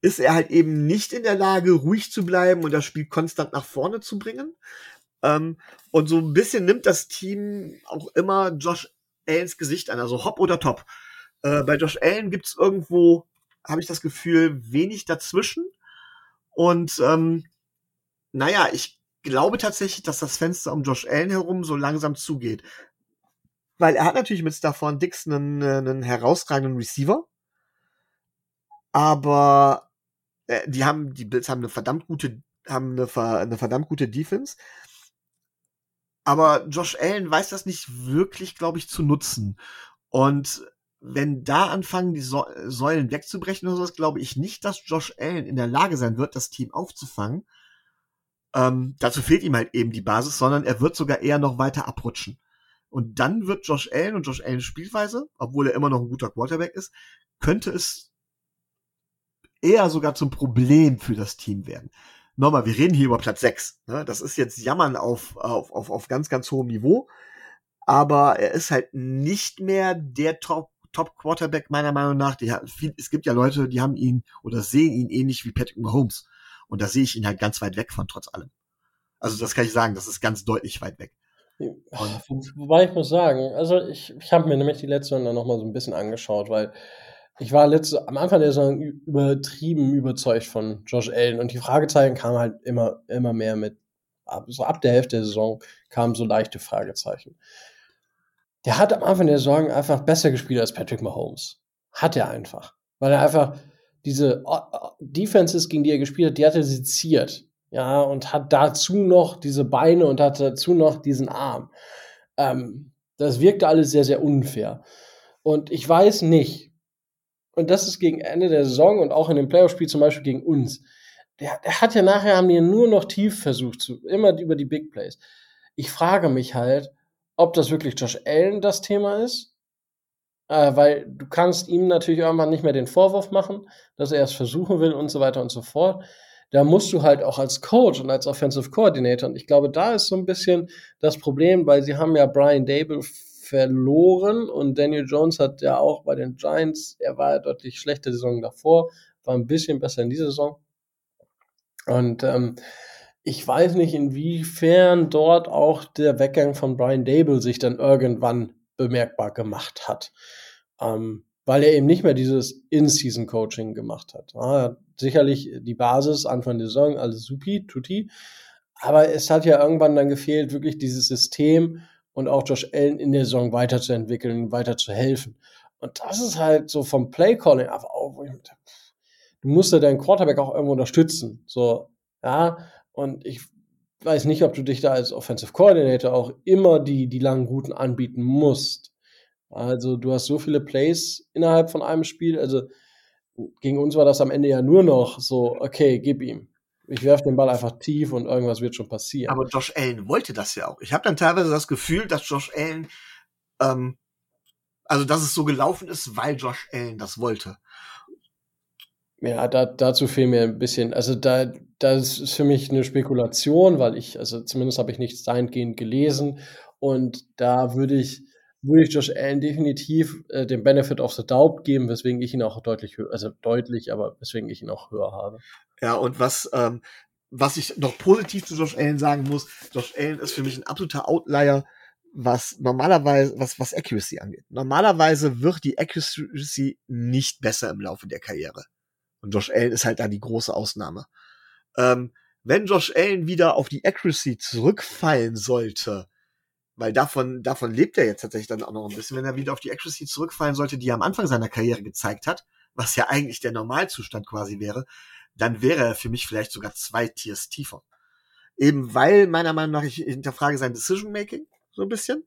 ist er halt eben nicht in der Lage, ruhig zu bleiben und das Spiel konstant nach vorne zu bringen. Ähm, und so ein bisschen nimmt das Team auch immer Josh Allens Gesicht an, also hopp oder top. Äh, bei Josh Allen gibt's irgendwo habe ich das Gefühl, wenig dazwischen. Und ähm, naja, ich glaube tatsächlich, dass das Fenster um Josh Allen herum so langsam zugeht. Weil er hat natürlich mit Stafford Dix einen, einen herausragenden Receiver. Aber äh, die haben, die Bills haben eine verdammt gute, haben eine, eine verdammt gute Defense. Aber Josh Allen weiß das nicht wirklich, glaube ich, zu nutzen. Und wenn da anfangen, die Säulen wegzubrechen oder sowas, glaube ich nicht, dass Josh Allen in der Lage sein wird, das Team aufzufangen. Ähm, dazu fehlt ihm halt eben die Basis, sondern er wird sogar eher noch weiter abrutschen. Und dann wird Josh Allen und Josh Allen Spielweise, obwohl er immer noch ein guter Quarterback ist, könnte es eher sogar zum Problem für das Team werden. Nochmal, wir reden hier über Platz 6. Ne? Das ist jetzt Jammern auf, auf, auf, auf ganz, ganz hohem Niveau. Aber er ist halt nicht mehr der Top, Top Quarterback meiner Meinung nach. Viel, es gibt ja Leute, die haben ihn oder sehen ihn ähnlich wie Patrick Mahomes. Und da sehe ich ihn halt ganz weit weg von trotz allem. Also das kann ich sagen, das ist ganz deutlich weit weg. Wobei ich muss sagen, also ich, ich habe mir nämlich die letzte dann noch mal so ein bisschen angeschaut, weil ich war letzte, am Anfang der Saison übertrieben überzeugt von Josh Allen und die Fragezeichen kamen halt immer, immer mehr mit, so ab der Hälfte der Saison kamen so leichte Fragezeichen. Der hat am Anfang der Saison einfach besser gespielt als Patrick Mahomes. Hat er einfach. Weil er einfach diese Defenses, gegen die er gespielt hat, die hat er seziert ja, und hat dazu noch diese Beine und hat dazu noch diesen Arm. Ähm, das wirkte alles sehr, sehr unfair. Und ich weiß nicht, und das ist gegen Ende der Saison und auch in dem Playoff-Spiel zum Beispiel gegen uns, der, der, hat ja nachher, haben die nur noch tief versucht, zu, immer über die Big Plays. Ich frage mich halt, ob das wirklich Josh Allen das Thema ist, äh, weil du kannst ihm natürlich irgendwann nicht mehr den Vorwurf machen, dass er es versuchen will und so weiter und so fort da musst du halt auch als Coach und als Offensive Coordinator, und ich glaube, da ist so ein bisschen das Problem, weil sie haben ja Brian Dable verloren und Daniel Jones hat ja auch bei den Giants, er war ja deutlich schlechter Saison davor, war ein bisschen besser in dieser Saison. Und ähm, ich weiß nicht, inwiefern dort auch der Weggang von Brian Dable sich dann irgendwann bemerkbar gemacht hat. Ähm, weil er eben nicht mehr dieses In-Season-Coaching gemacht hat. Ja, sicherlich die Basis, Anfang der Saison, alles supi, tutti. Aber es hat ja irgendwann dann gefehlt, wirklich dieses System und auch Josh Allen in der Saison weiterzuentwickeln, weiter zu helfen. Und das ist halt so vom Play-Calling einfach auch, du musst ja deinen Quarterback auch irgendwo unterstützen. So, ja, und ich weiß nicht, ob du dich da als Offensive Coordinator auch immer die, die langen Routen anbieten musst. Also du hast so viele Plays innerhalb von einem Spiel. Also gegen uns war das am Ende ja nur noch so, okay, gib ihm. Ich werfe den Ball einfach tief und irgendwas wird schon passieren. Aber Josh Allen wollte das ja auch. Ich habe dann teilweise das Gefühl, dass Josh Allen, ähm, also dass es so gelaufen ist, weil Josh Allen das wollte. Ja, da, dazu fehlt mir ein bisschen, also da, das ist für mich eine Spekulation, weil ich, also zumindest habe ich nichts dahingehend gelesen und da würde ich, würde ich Josh Allen definitiv äh, den Benefit of the Doubt geben, weswegen ich ihn auch deutlich höher, also deutlich, aber weswegen ich ihn auch höher habe. Ja, und was, ähm, was ich noch positiv zu Josh Allen sagen muss, Josh Allen ist für mich ein absoluter Outlier, was normalerweise, was, was Accuracy angeht. Normalerweise wird die Accuracy nicht besser im Laufe der Karriere. Und Josh Allen ist halt da die große Ausnahme. Ähm, wenn Josh Allen wieder auf die Accuracy zurückfallen sollte, weil davon, davon lebt er jetzt tatsächlich dann auch noch ein bisschen, wenn er wieder auf die Accuracy zurückfallen sollte, die er am Anfang seiner Karriere gezeigt hat, was ja eigentlich der Normalzustand quasi wäre, dann wäre er für mich vielleicht sogar zwei Tiers tiefer. Eben weil, meiner Meinung nach, ich hinterfrage sein Decision-Making so ein bisschen.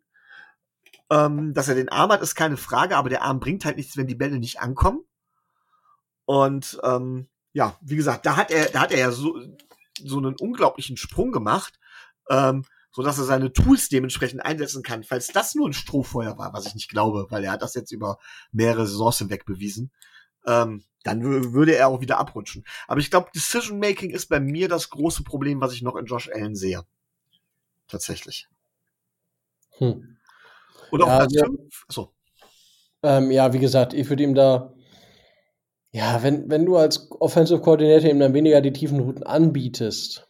Ähm, dass er den Arm hat, ist keine Frage, aber der Arm bringt halt nichts, wenn die Bälle nicht ankommen. Und ähm, ja, wie gesagt, da hat er, da hat er ja so, so einen unglaublichen Sprung gemacht. Ähm, so dass er seine Tools dementsprechend einsetzen kann. Falls das nur ein Strohfeuer war, was ich nicht glaube, weil er hat das jetzt über mehrere Saisons hinweg bewiesen, ähm, dann würde er auch wieder abrutschen. Aber ich glaube, Decision Making ist bei mir das große Problem, was ich noch in Josh Allen sehe. Tatsächlich. Hm. Oder auch ja, als ja. fünf. So. Ähm, ja, wie gesagt, ich würde ihm da ja, wenn, wenn du als Offensive Coordinator ihm dann weniger die tiefen Routen anbietest,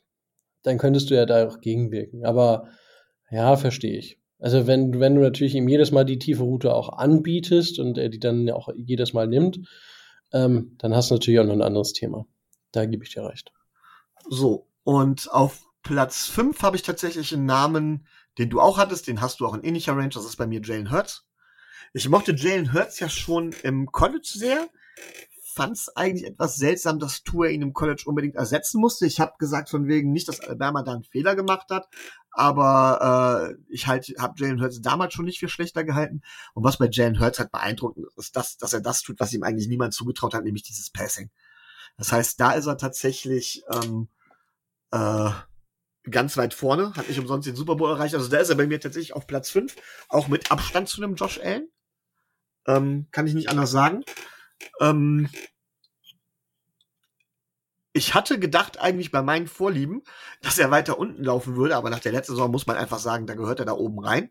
dann könntest du ja da auch gegenwirken. Aber ja, verstehe ich. Also wenn, wenn du natürlich ihm jedes Mal die tiefe Route auch anbietest und er die dann auch jedes Mal nimmt, ähm, dann hast du natürlich auch noch ein anderes Thema. Da gebe ich dir recht. So, und auf Platz 5 habe ich tatsächlich einen Namen, den du auch hattest, den hast du auch in ähnlicher Range, das ist bei mir Jalen Hurts. Ich mochte Jalen Hurts ja schon im College sehr, fand es eigentlich etwas seltsam, dass Tour ihn im College unbedingt ersetzen musste. Ich habe gesagt von wegen nicht, dass Alabama da einen Fehler gemacht hat, aber äh, ich halt habe Jalen Hurts damals schon nicht für schlechter gehalten. Und was bei Jalen Hurts halt beeindruckend ist, dass, dass er das tut, was ihm eigentlich niemand zugetraut hat, nämlich dieses Passing. Das heißt, da ist er tatsächlich ähm, äh, ganz weit vorne, hat nicht umsonst den Super Bowl erreicht. Also da ist er bei mir tatsächlich auf Platz 5, auch mit Abstand zu einem Josh Allen. Ähm, kann ich nicht anders sagen. Ähm, ich hatte gedacht eigentlich bei meinen Vorlieben, dass er weiter unten laufen würde, aber nach der letzten Saison muss man einfach sagen, da gehört er da oben rein.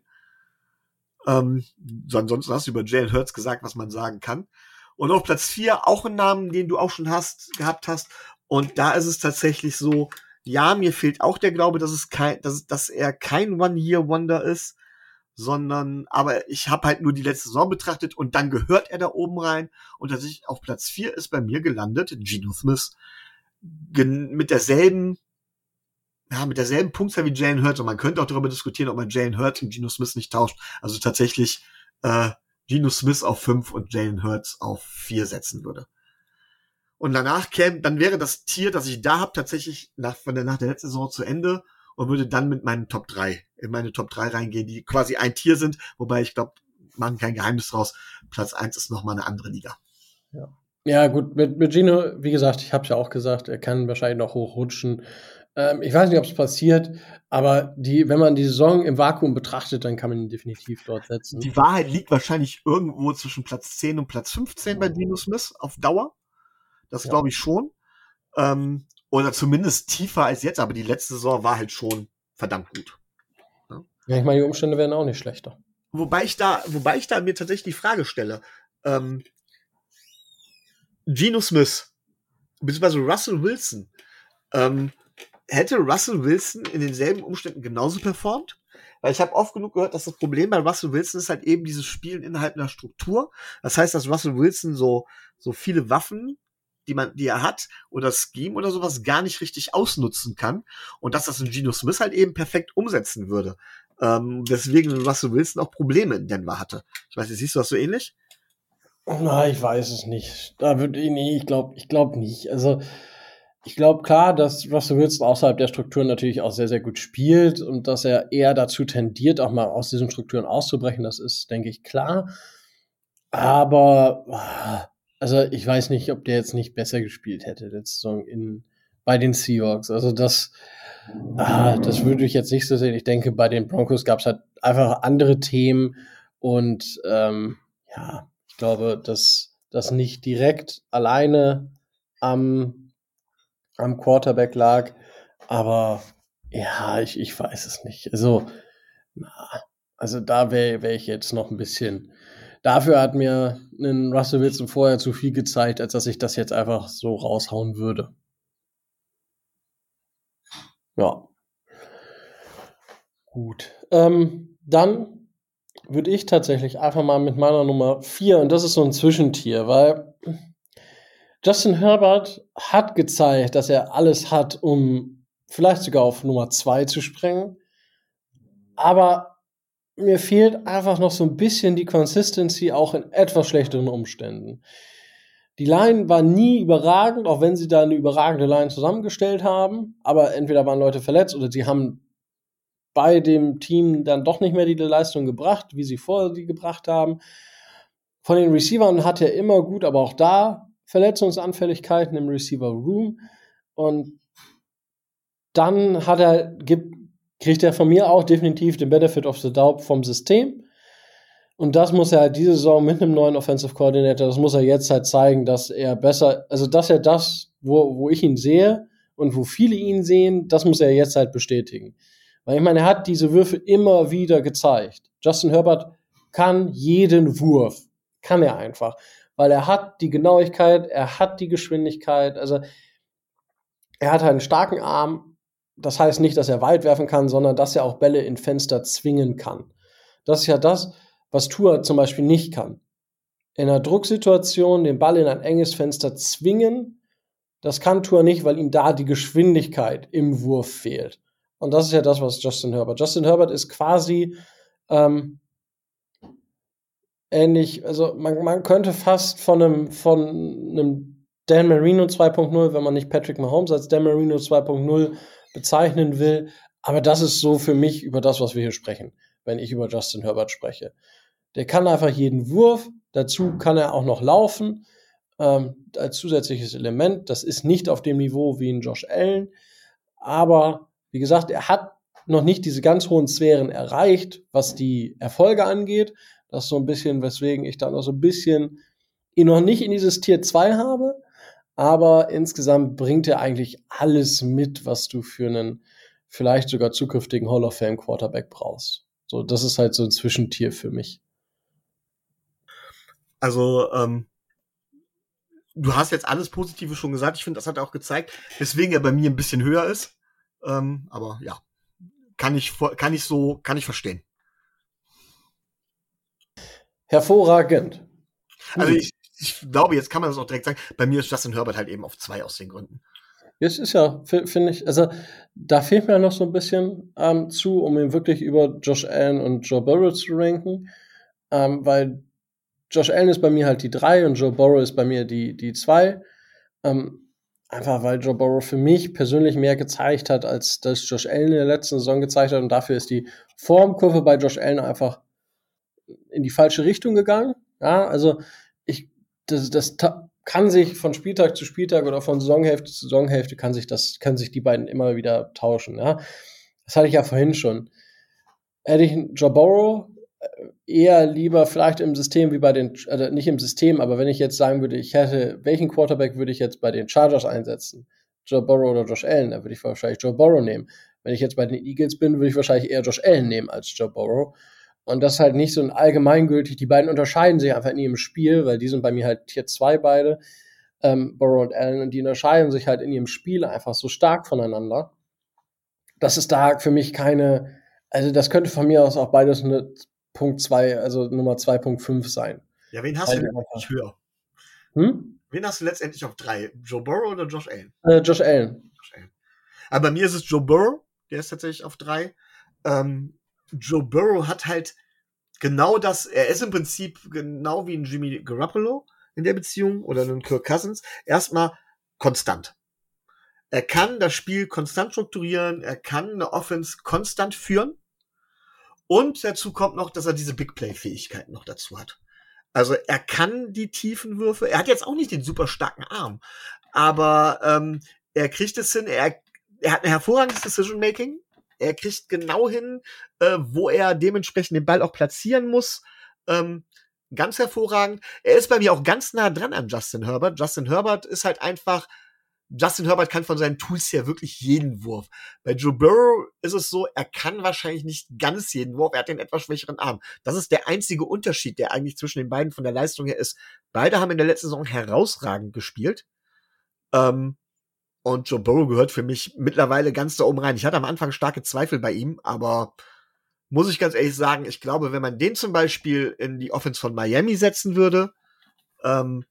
Ähm, so ansonsten hast du über Jalen Hurts gesagt, was man sagen kann. Und auf Platz 4 auch ein Namen, den du auch schon hast, gehabt hast. Und da ist es tatsächlich so, ja, mir fehlt auch der Glaube, dass es kein, dass, dass er kein One-Year-Wonder ist, sondern, aber ich habe halt nur die letzte Saison betrachtet und dann gehört er da oben rein und tatsächlich auf Platz 4 ist bei mir gelandet Geno Smith mit derselben ja, mit derselben Punktzahl wie Jalen Hurts und man könnte auch darüber diskutieren, ob man Jalen Hurts und Geno Smith nicht tauscht. Also tatsächlich äh, Geno Smith auf 5 und Jalen Hurts auf 4 setzen würde. Und danach käme, dann wäre das Tier, das ich da habe, tatsächlich nach, von der, nach der letzten Saison zu Ende und würde dann mit meinen Top 3, in meine Top 3 reingehen, die quasi ein Tier sind, wobei ich glaube, machen kein Geheimnis draus. Platz 1 ist nochmal eine andere Liga. Ja. Ja, gut, mit, mit Gino, wie gesagt, ich habe ja auch gesagt, er kann wahrscheinlich noch hochrutschen. Ähm, ich weiß nicht, ob es passiert, aber die, wenn man die Saison im Vakuum betrachtet, dann kann man ihn definitiv dort setzen. Die Wahrheit liegt wahrscheinlich irgendwo zwischen Platz 10 und Platz 15 bei Dino Smith auf Dauer. Das ja. glaube ich schon. Ähm, oder zumindest tiefer als jetzt, aber die letzte Saison war halt schon verdammt gut. Ja, ja ich meine, die Umstände werden auch nicht schlechter. Wobei ich da, wobei ich da mir tatsächlich die Frage stelle, ähm, Geno Smith, beziehungsweise Russell Wilson, ähm, hätte Russell Wilson in denselben Umständen genauso performt? Weil ich habe oft genug gehört, dass das Problem bei Russell Wilson ist halt eben dieses Spielen innerhalb einer Struktur. Das heißt, dass Russell Wilson so, so viele Waffen, die man, die er hat, oder Scheme oder sowas gar nicht richtig ausnutzen kann. Und dass das ein Geno Smith halt eben perfekt umsetzen würde. Ähm, deswegen Russell Wilson auch Probleme in Denver hatte. Ich weiß nicht, siehst du das so ähnlich? Na, ich weiß es nicht. Da würde ich, nee, ich glaube, ich glaube nicht. Also, ich glaube klar, dass Russell Wilson außerhalb der Strukturen natürlich auch sehr, sehr gut spielt und dass er eher dazu tendiert, auch mal aus diesen Strukturen auszubrechen. Das ist, denke ich, klar. Aber, also ich weiß nicht, ob der jetzt nicht besser gespielt hätte letzte Saison in, bei den Seahawks. Also das, ah, das würde ich jetzt nicht so sehen. Ich denke, bei den Broncos gab es halt einfach andere Themen und ähm, ja, ich glaube, dass das nicht direkt alleine am am Quarterback lag. Aber ja, ich, ich weiß es nicht. Also, na, also da wäre wär ich jetzt noch ein bisschen. Dafür hat mir ein Russell Wilson vorher zu viel gezeigt, als dass ich das jetzt einfach so raushauen würde. Ja. Gut. Ähm, dann würde ich tatsächlich einfach mal mit meiner Nummer 4, und das ist so ein Zwischentier, weil Justin Herbert hat gezeigt, dass er alles hat, um vielleicht sogar auf Nummer 2 zu sprengen. Aber mir fehlt einfach noch so ein bisschen die Consistency, auch in etwas schlechteren Umständen. Die Line war nie überragend, auch wenn sie da eine überragende Line zusammengestellt haben. Aber entweder waren Leute verletzt oder sie haben bei dem Team dann doch nicht mehr die Leistung gebracht, wie sie vorher die gebracht haben. Von den Receivern hat er immer gut, aber auch da Verletzungsanfälligkeiten im Receiver Room und dann hat er, gibt, kriegt er von mir auch definitiv den Benefit of the Doubt vom System. Und das muss er halt diese Saison mit einem neuen Offensive Coordinator, das muss er jetzt halt zeigen, dass er besser, also dass er das, wo, wo ich ihn sehe und wo viele ihn sehen, das muss er jetzt halt bestätigen. Weil ich meine, er hat diese Würfe immer wieder gezeigt. Justin Herbert kann jeden Wurf, kann er einfach weil er hat die Genauigkeit, er hat die Geschwindigkeit, also er hat halt einen starken Arm. Das heißt nicht, dass er weit werfen kann, sondern dass er auch Bälle in Fenster zwingen kann. Das ist ja das, was Tua zum Beispiel nicht kann. In einer Drucksituation den Ball in ein enges Fenster zwingen, das kann Tua nicht, weil ihm da die Geschwindigkeit im Wurf fehlt. Und das ist ja das, was Justin Herbert. Justin Herbert ist quasi ähm, ähnlich, also man, man könnte fast von einem, von einem Dan Marino 2.0, wenn man nicht Patrick Mahomes als Dan Marino 2.0 bezeichnen will, aber das ist so für mich über das, was wir hier sprechen, wenn ich über Justin Herbert spreche. Der kann einfach jeden Wurf, dazu kann er auch noch laufen, ähm, als zusätzliches Element. Das ist nicht auf dem Niveau wie ein Josh Allen, aber wie gesagt, er hat noch nicht diese ganz hohen Sphären erreicht, was die Erfolge angeht. Das ist so ein bisschen, weswegen ich da noch so ein bisschen ihn noch nicht in dieses Tier 2 habe. Aber insgesamt bringt er eigentlich alles mit, was du für einen vielleicht sogar zukünftigen Hall of Fame Quarterback brauchst. So, das ist halt so ein Zwischentier für mich. Also, ähm, du hast jetzt alles Positive schon gesagt. Ich finde, das hat er auch gezeigt, weswegen er bei mir ein bisschen höher ist. Ähm, aber ja, kann ich, kann ich so, kann ich verstehen. Hervorragend. Also ich, ich glaube, jetzt kann man das auch direkt sagen. Bei mir ist Justin Herbert halt eben auf zwei aus den Gründen. Jetzt ist ja, finde ich, also da fehlt mir noch so ein bisschen ähm, zu, um ihn wirklich über Josh Allen und Joe Burrow zu ranken, ähm, weil Josh Allen ist bei mir halt die drei und Joe Burrow ist bei mir die, die zwei. Ähm, einfach weil Joe Burrow für mich persönlich mehr gezeigt hat, als das Josh Allen in der letzten Saison gezeigt hat und dafür ist die Formkurve bei Josh Allen einfach in die falsche Richtung gegangen. Ja, also das, das kann sich von Spieltag zu Spieltag oder von Saisonhälfte zu Saisonhälfte kann sich das, können sich die beiden immer wieder tauschen. Ja? Das hatte ich ja vorhin schon. Hätte ich Joe Burrow äh, eher lieber vielleicht im System wie bei den, also nicht im System, aber wenn ich jetzt sagen würde, ich hätte, welchen Quarterback würde ich jetzt bei den Chargers einsetzen? Joe Burrow oder Josh Allen? Da würde ich wahrscheinlich Joe Burrow nehmen. Wenn ich jetzt bei den Eagles bin, würde ich wahrscheinlich eher Josh Allen nehmen als Joe Burrow. Und das ist halt nicht so ein allgemeingültig. Die beiden unterscheiden sich einfach nie im Spiel, weil die sind bei mir halt Tier 2 beide, ähm, Burrow und Allen, und die unterscheiden sich halt in ihrem Spiel einfach so stark voneinander. Das ist da für mich keine, also das könnte von mir aus auch beides eine Punkt 2, also Nummer 2.5 sein. Ja, wen hast Weil du letztendlich höher? Hm? Wen hast du letztendlich auf 3? Joe Burrow oder Josh Allen? Äh, Josh Allen. Josh Allen. Aber bei mir ist es Joe Burrow, der ist tatsächlich auf 3. Ähm, Joe Burrow hat halt genau das, er ist im Prinzip genau wie ein Jimmy Garoppolo in der Beziehung oder ein Kirk Cousins, erstmal konstant. Er kann das Spiel konstant strukturieren, er kann eine Offense konstant führen und dazu kommt noch, dass er diese Big Play Fähigkeiten noch dazu hat. Also er kann die tiefen Würfe, er hat jetzt auch nicht den super starken Arm, aber ähm, er kriegt es hin, er, er hat ein hervorragendes Decision Making, er kriegt genau hin, äh, wo er dementsprechend den Ball auch platzieren muss. Ähm, ganz hervorragend. Er ist bei mir auch ganz nah dran an Justin Herbert. Justin Herbert ist halt einfach, Justin Herbert kann von seinen Tools her wirklich jeden Wurf. Bei Joe Burrow ist es so, er kann wahrscheinlich nicht ganz jeden Wurf, er hat den etwas schwächeren Arm. Das ist der einzige Unterschied, der eigentlich zwischen den beiden von der Leistung her ist. Beide haben in der letzten Saison herausragend gespielt. Ähm, und Joe Burrow gehört für mich mittlerweile ganz da oben rein. Ich hatte am Anfang starke Zweifel bei ihm, aber muss ich ganz ehrlich sagen, ich glaube, wenn man den zum Beispiel in die Offense von Miami setzen würde, ähm,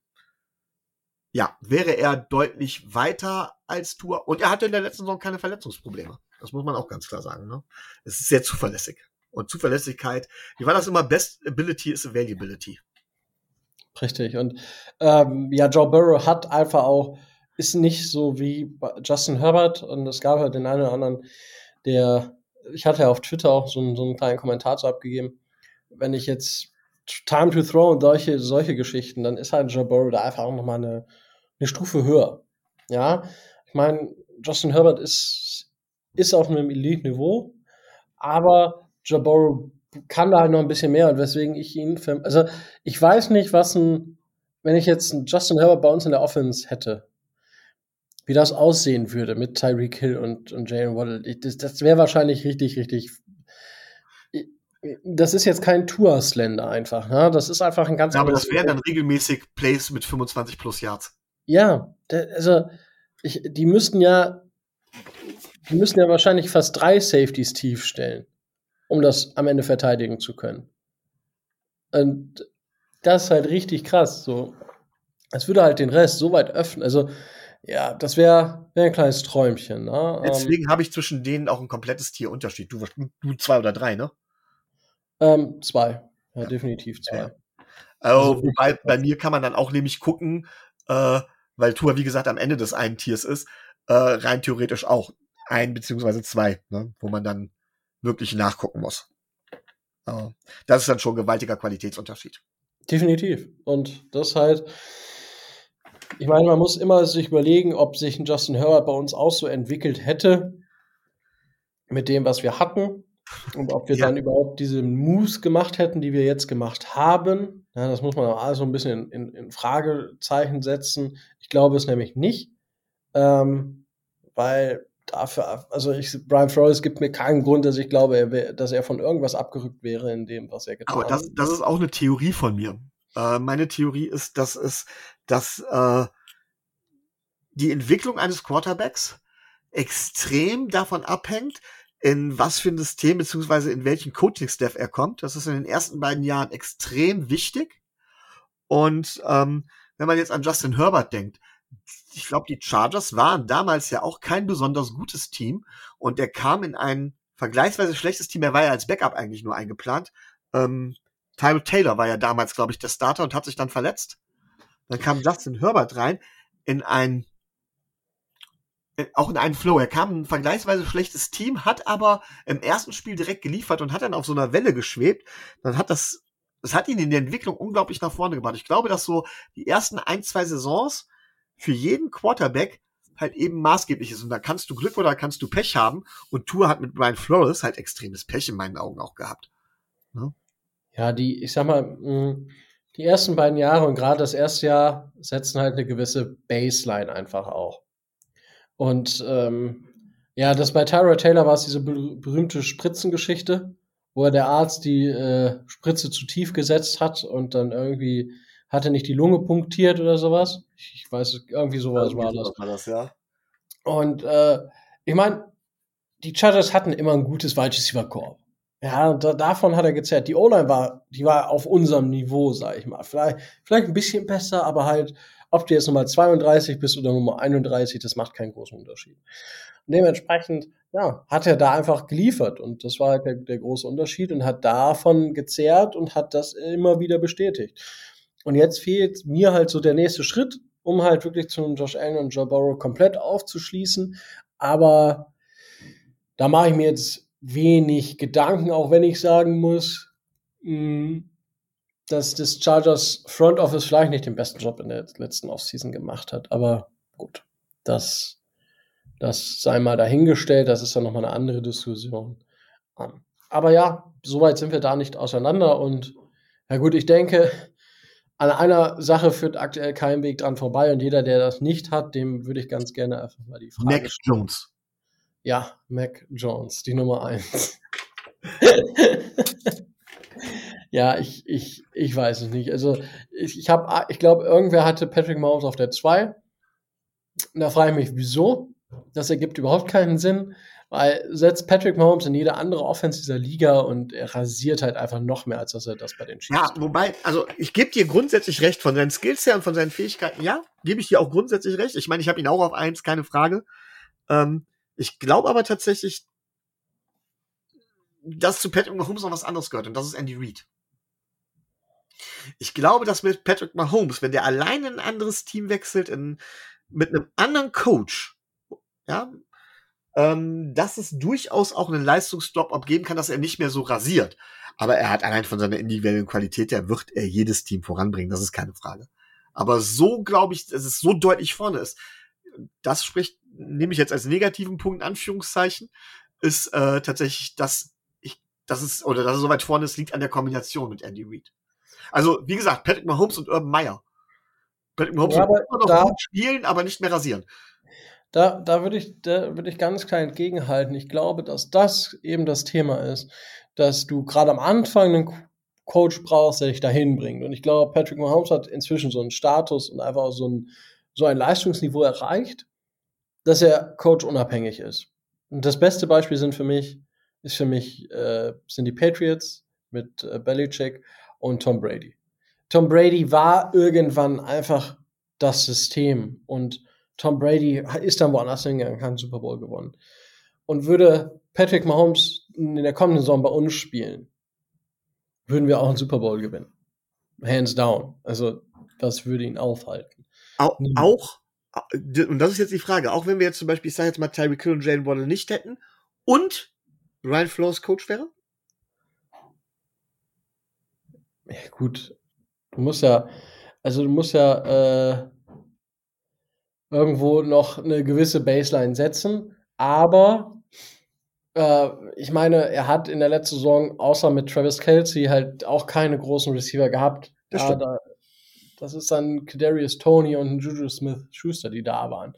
ja, wäre er deutlich weiter als Tour. Und er hatte in der letzten Saison keine Verletzungsprobleme. Das muss man auch ganz klar sagen. Ne? Es ist sehr zuverlässig. Und Zuverlässigkeit, wie war das immer? Best Ability is Availability. Richtig. Und ähm, ja, Joe Burrow hat einfach auch ist nicht so wie Justin Herbert und es gab halt den einen oder anderen, der, ich hatte ja auf Twitter auch so einen, so einen kleinen Kommentar zu abgegeben, wenn ich jetzt Time to Throw und solche, solche Geschichten, dann ist halt Joe Burrow da einfach auch nochmal eine, eine Stufe höher. Ja, ich meine, Justin Herbert ist, ist auf einem Elite-Niveau, aber Joe Burrow kann da halt noch ein bisschen mehr und weswegen ich ihn, für, also ich weiß nicht, was ein, wenn ich jetzt einen Justin Herbert bei uns in der Offense hätte, wie das aussehen würde mit Tyreek Hill und, und Jalen Waddle. Das, das wäre wahrscheinlich richtig, richtig. Das ist jetzt kein Tour-Slender einfach. Ne? Das ist einfach ein ganz ja, aber das wären dann regelmäßig Plays mit 25 plus Yards. Ja, also ich, die müssten ja, die müssten ja wahrscheinlich fast drei Safeties tief stellen, um das am Ende verteidigen zu können. Und das ist halt richtig krass. So, es würde halt den Rest so weit öffnen. Also ja, das wäre wär ein kleines Träumchen. Ne? Deswegen ähm, habe ich zwischen denen auch ein komplettes Tierunterschied. Du, du zwei oder drei, ne? Ähm, zwei. Ja, ja. definitiv zwei. Ja. Also, also wobei, bei mir kann man dann auch nämlich gucken, äh, weil Tua, wie gesagt, am Ende des einen Tiers ist, äh, rein theoretisch auch ein beziehungsweise zwei, ne? wo man dann wirklich nachgucken muss. Äh, das ist dann schon ein gewaltiger Qualitätsunterschied. Definitiv. Und das halt, ich meine, man muss immer sich überlegen, ob sich ein Justin Herbert bei uns auch so entwickelt hätte, mit dem, was wir hatten. Und ob wir ja. dann überhaupt diese Moves gemacht hätten, die wir jetzt gemacht haben, ja, das muss man auch alles so ein bisschen in, in, in Fragezeichen setzen. Ich glaube es nämlich nicht, ähm, weil dafür, also ich, Brian Flores gibt mir keinen Grund, dass ich glaube, er wär, dass er von irgendwas abgerückt wäre in dem, was er getan hat. Aber das, das ist auch eine Theorie von mir. Äh, meine Theorie ist, dass es, dass äh, die Entwicklung eines Quarterbacks extrem davon abhängt, in was für ein System beziehungsweise in welchen Coaching-Staff er kommt. Das ist in den ersten beiden Jahren extrem wichtig. Und ähm, wenn man jetzt an Justin Herbert denkt, ich glaube, die Chargers waren damals ja auch kein besonders gutes Team und er kam in ein vergleichsweise schlechtes Team. Er war ja als Backup eigentlich nur eingeplant. Ähm, Tyrell Taylor war ja damals, glaube ich, der Starter und hat sich dann verletzt. Dann kam Justin Herbert rein in ein äh, auch in einen Flow. Er kam in ein vergleichsweise schlechtes Team, hat aber im ersten Spiel direkt geliefert und hat dann auf so einer Welle geschwebt. Dann hat das, das hat ihn in der Entwicklung unglaublich nach vorne gebracht. Ich glaube, dass so die ersten ein, zwei Saisons für jeden Quarterback halt eben maßgeblich ist. Und da kannst du Glück oder kannst du Pech haben. Und Tour hat mit Brian Flores halt extremes Pech in meinen Augen auch gehabt. Ne? Ja, die, ich sag mal, mm, die ersten beiden Jahre und gerade das erste Jahr setzen halt eine gewisse Baseline einfach auch. Und ähm, ja, das bei Tyra Taylor war es diese berühmte Spritzengeschichte, wo er der Arzt die äh, Spritze zu tief gesetzt hat und dann irgendwie hat er nicht die Lunge punktiert oder sowas. Ich weiß, irgendwie sowas ja, war das. War das ja. Und äh, ich meine, die Chargers hatten immer ein gutes Wide Receiver Core. Ja, da, davon hat er gezerrt. Die O-Line war, die war auf unserem Niveau, sag ich mal. Vielleicht, vielleicht ein bisschen besser, aber halt ob du jetzt Nummer 32 bist oder Nummer 31, das macht keinen großen Unterschied. Und dementsprechend, ja, hat er da einfach geliefert und das war halt der, der große Unterschied und hat davon gezehrt und hat das immer wieder bestätigt. Und jetzt fehlt mir halt so der nächste Schritt, um halt wirklich zu Josh Allen und Joe Burrow komplett aufzuschließen. Aber da mache ich mir jetzt wenig Gedanken, auch wenn ich sagen muss, mh, hm, dass das Chargers Front Office vielleicht nicht den besten Job in der letzten Offseason gemacht hat. Aber gut, das, das sei mal dahingestellt. Das ist ja nochmal eine andere Diskussion. Aber ja, soweit sind wir da nicht auseinander. Und ja gut, ich denke, an einer Sache führt aktuell kein Weg dran vorbei. Und jeder, der das nicht hat, dem würde ich ganz gerne einfach mal die Frage Mac. Jones. Ja, Mac Jones, die Nummer eins. (laughs) Ja, ich, ich, ich weiß es nicht. Also ich, ich habe, ich glaube, irgendwer hatte Patrick Mahomes auf der 2. Da frage ich mich, wieso? Das ergibt überhaupt keinen Sinn, weil setzt Patrick Mahomes in jede andere Offense dieser Liga und er rasiert halt einfach noch mehr, als dass er das bei den Chiefs Ja, wobei, also ich gebe dir grundsätzlich recht von seinen Skills her und von seinen Fähigkeiten. Ja, gebe ich dir auch grundsätzlich recht. Ich meine, ich habe ihn auch auf eins, keine Frage. Ähm, ich glaube aber tatsächlich, dass zu Patrick Mahomes noch was anderes gehört und das ist Andy Reid. Ich glaube, dass mit Patrick Mahomes, wenn der alleine ein anderes Team wechselt, in, mit einem anderen Coach, ja, ähm, dass es durchaus auch einen Leistungsdrop abgeben kann, dass er nicht mehr so rasiert. Aber er hat allein von seiner individuellen Qualität, der wird er jedes Team voranbringen, das ist keine Frage. Aber so glaube ich, dass es so deutlich vorne ist. Das spricht, nehme ich jetzt als negativen Punkt, Anführungszeichen, ist äh, tatsächlich, dass ich, dass es, oder dass es so weit vorne ist, liegt an der Kombination mit Andy Reid. Also, wie gesagt, Patrick Mahomes und Urban Meyer. Patrick Mahomes ja, immer noch da, gut spielen, aber nicht mehr rasieren. Da, da würde ich, da würde ich ganz klar entgegenhalten. Ich glaube, dass das eben das Thema ist, dass du gerade am Anfang einen Coach brauchst, der dich dahin bringt. Und ich glaube, Patrick Mahomes hat inzwischen so einen Status und einfach so ein, so ein Leistungsniveau erreicht, dass er Coach unabhängig ist. Und das beste Beispiel sind für mich, ist für mich, äh, sind die Patriots mit äh, Belichick und Tom Brady. Tom Brady war irgendwann einfach das System und Tom Brady ist dann woanders hingegangen, hat einen Super Bowl gewonnen. Und würde Patrick Mahomes in der kommenden Saison bei uns spielen, würden wir auch einen Super Bowl gewinnen. Hands down. Also, das würde ihn aufhalten. Auch, auch, und das ist jetzt die Frage, auch wenn wir jetzt zum Beispiel, ich sage jetzt mal, Tyreek Hill und Jalen Waddle nicht hätten und Ryan Flores Coach wäre? ja, gut, du musst ja, also du musst ja äh, irgendwo noch eine gewisse Baseline setzen, aber Äh, ich meine, er hat in der letzten Saison außer mit Travis Kelsey halt auch keine großen Receiver gehabt. Das stimmt. da, das ist dann Kadarius Tony und Juju Smith-Schuster, die da waren.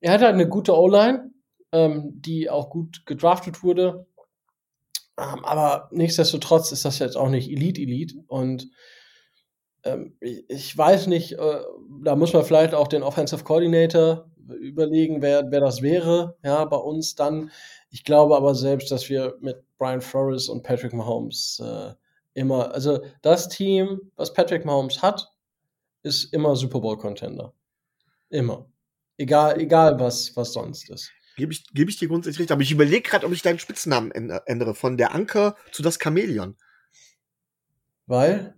Er hat halt eine gute O-Line, ähm, die auch gut gedraftet wurde. Ähm, aber nichtsdestotrotz ist das jetzt auch nicht Elite-Elite. Und ähm, ich, ich weiß nicht, äh, da muss man vielleicht auch den Offensive Coordinator überlegen, wer, wer das wäre, ja, bei uns dann. Ich glaube aber selbst, dass wir mit Brian Flores und Patrick Mahomes äh, immer, also das Team, was Patrick Mahomes hat, ist immer Super Bowl Contender. Immer. Egal, egal was, was sonst ist. Gebe ich, gebe ich dir grundsätzlich recht. Aber ich überlege gerade, ob ich deinen Spitznamen änd- ändere. Von der Anker zu das Chamäleon. Weil,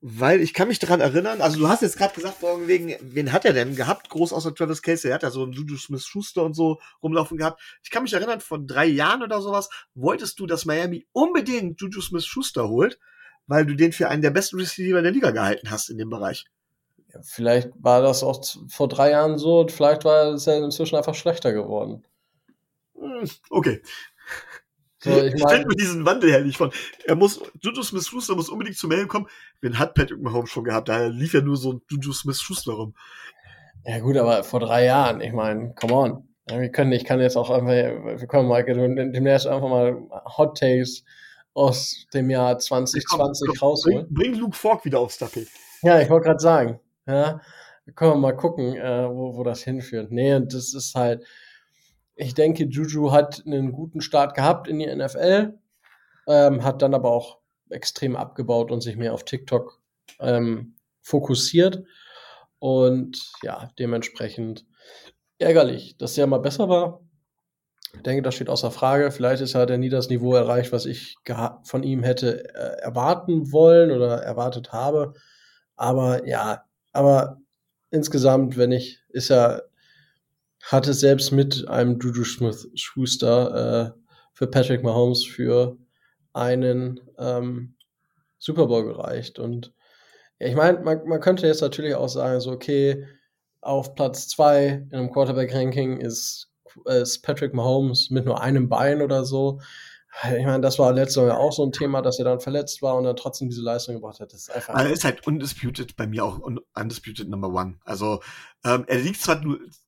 Weil ich kann mich daran erinnern, also du hast jetzt gerade gesagt, wegen, wen hat er denn gehabt, groß außer Travis Casey? Er hat ja so einen Juju Smith-Schuster und so rumlaufen gehabt. Ich kann mich erinnern, vor drei Jahren oder sowas, wolltest du, dass Miami unbedingt Juju Smith-Schuster holt, weil du den für einen der besten Receiver der Liga gehalten hast in dem Bereich. ja, vielleicht war das auch vor drei Jahren so, und vielleicht war es ja inzwischen einfach schlechter geworden. Hm, Okay. So, ich (laughs) ich stelle mir diesen Wandel her nicht von. Er muss, Juju Smith-Schuster muss unbedingt zu Mail kommen. Wen hat Patrick Mahomes schon gehabt? Da lief ja nur so ein Juju Smith-Schuster rum. Ja gut, aber vor drei Jahren, ich meine, come on. Ja, wir können, ich kann jetzt auch einfach, wir können mal demnächst einfach mal Hot Takes aus dem Jahr 2020 Bring, rausholen. bring Luke Falk wieder aufs Tapet. Ja, ich wollte gerade sagen, ja, können wir mal gucken, äh, wo, wo das hinführt. Nee, und das ist halt, ich denke, Juju hat einen guten Start gehabt in die NFL, ähm, hat dann aber auch extrem abgebaut und sich mehr auf TikTok ähm, fokussiert. Und ja, dementsprechend ärgerlich, dass er mal besser war. Ich denke, das steht außer Frage. Vielleicht ist hat er nie das Niveau erreicht, was ich von ihm hätte äh, erwarten wollen oder erwartet habe. Aber ja, aber insgesamt, wenn ich, ist er, hat es selbst mit einem Juju Smith Schuster äh, für Patrick Mahomes für einen ähm, Super Bowl gereicht. Und ja, ich meine, man, man könnte jetzt natürlich auch sagen, so, okay, auf Platz zwei in einem Quarterback-Ranking ist, ist Patrick Mahomes mit nur einem Bein oder so. Ich meine, das war letztes Jahr auch so ein Thema, dass er dann verletzt war und dann trotzdem diese Leistung gebracht hat. Das ist einfach. Also er ist halt undisputed bei mir auch un undisputed Number One. Also ähm, er liegt zwar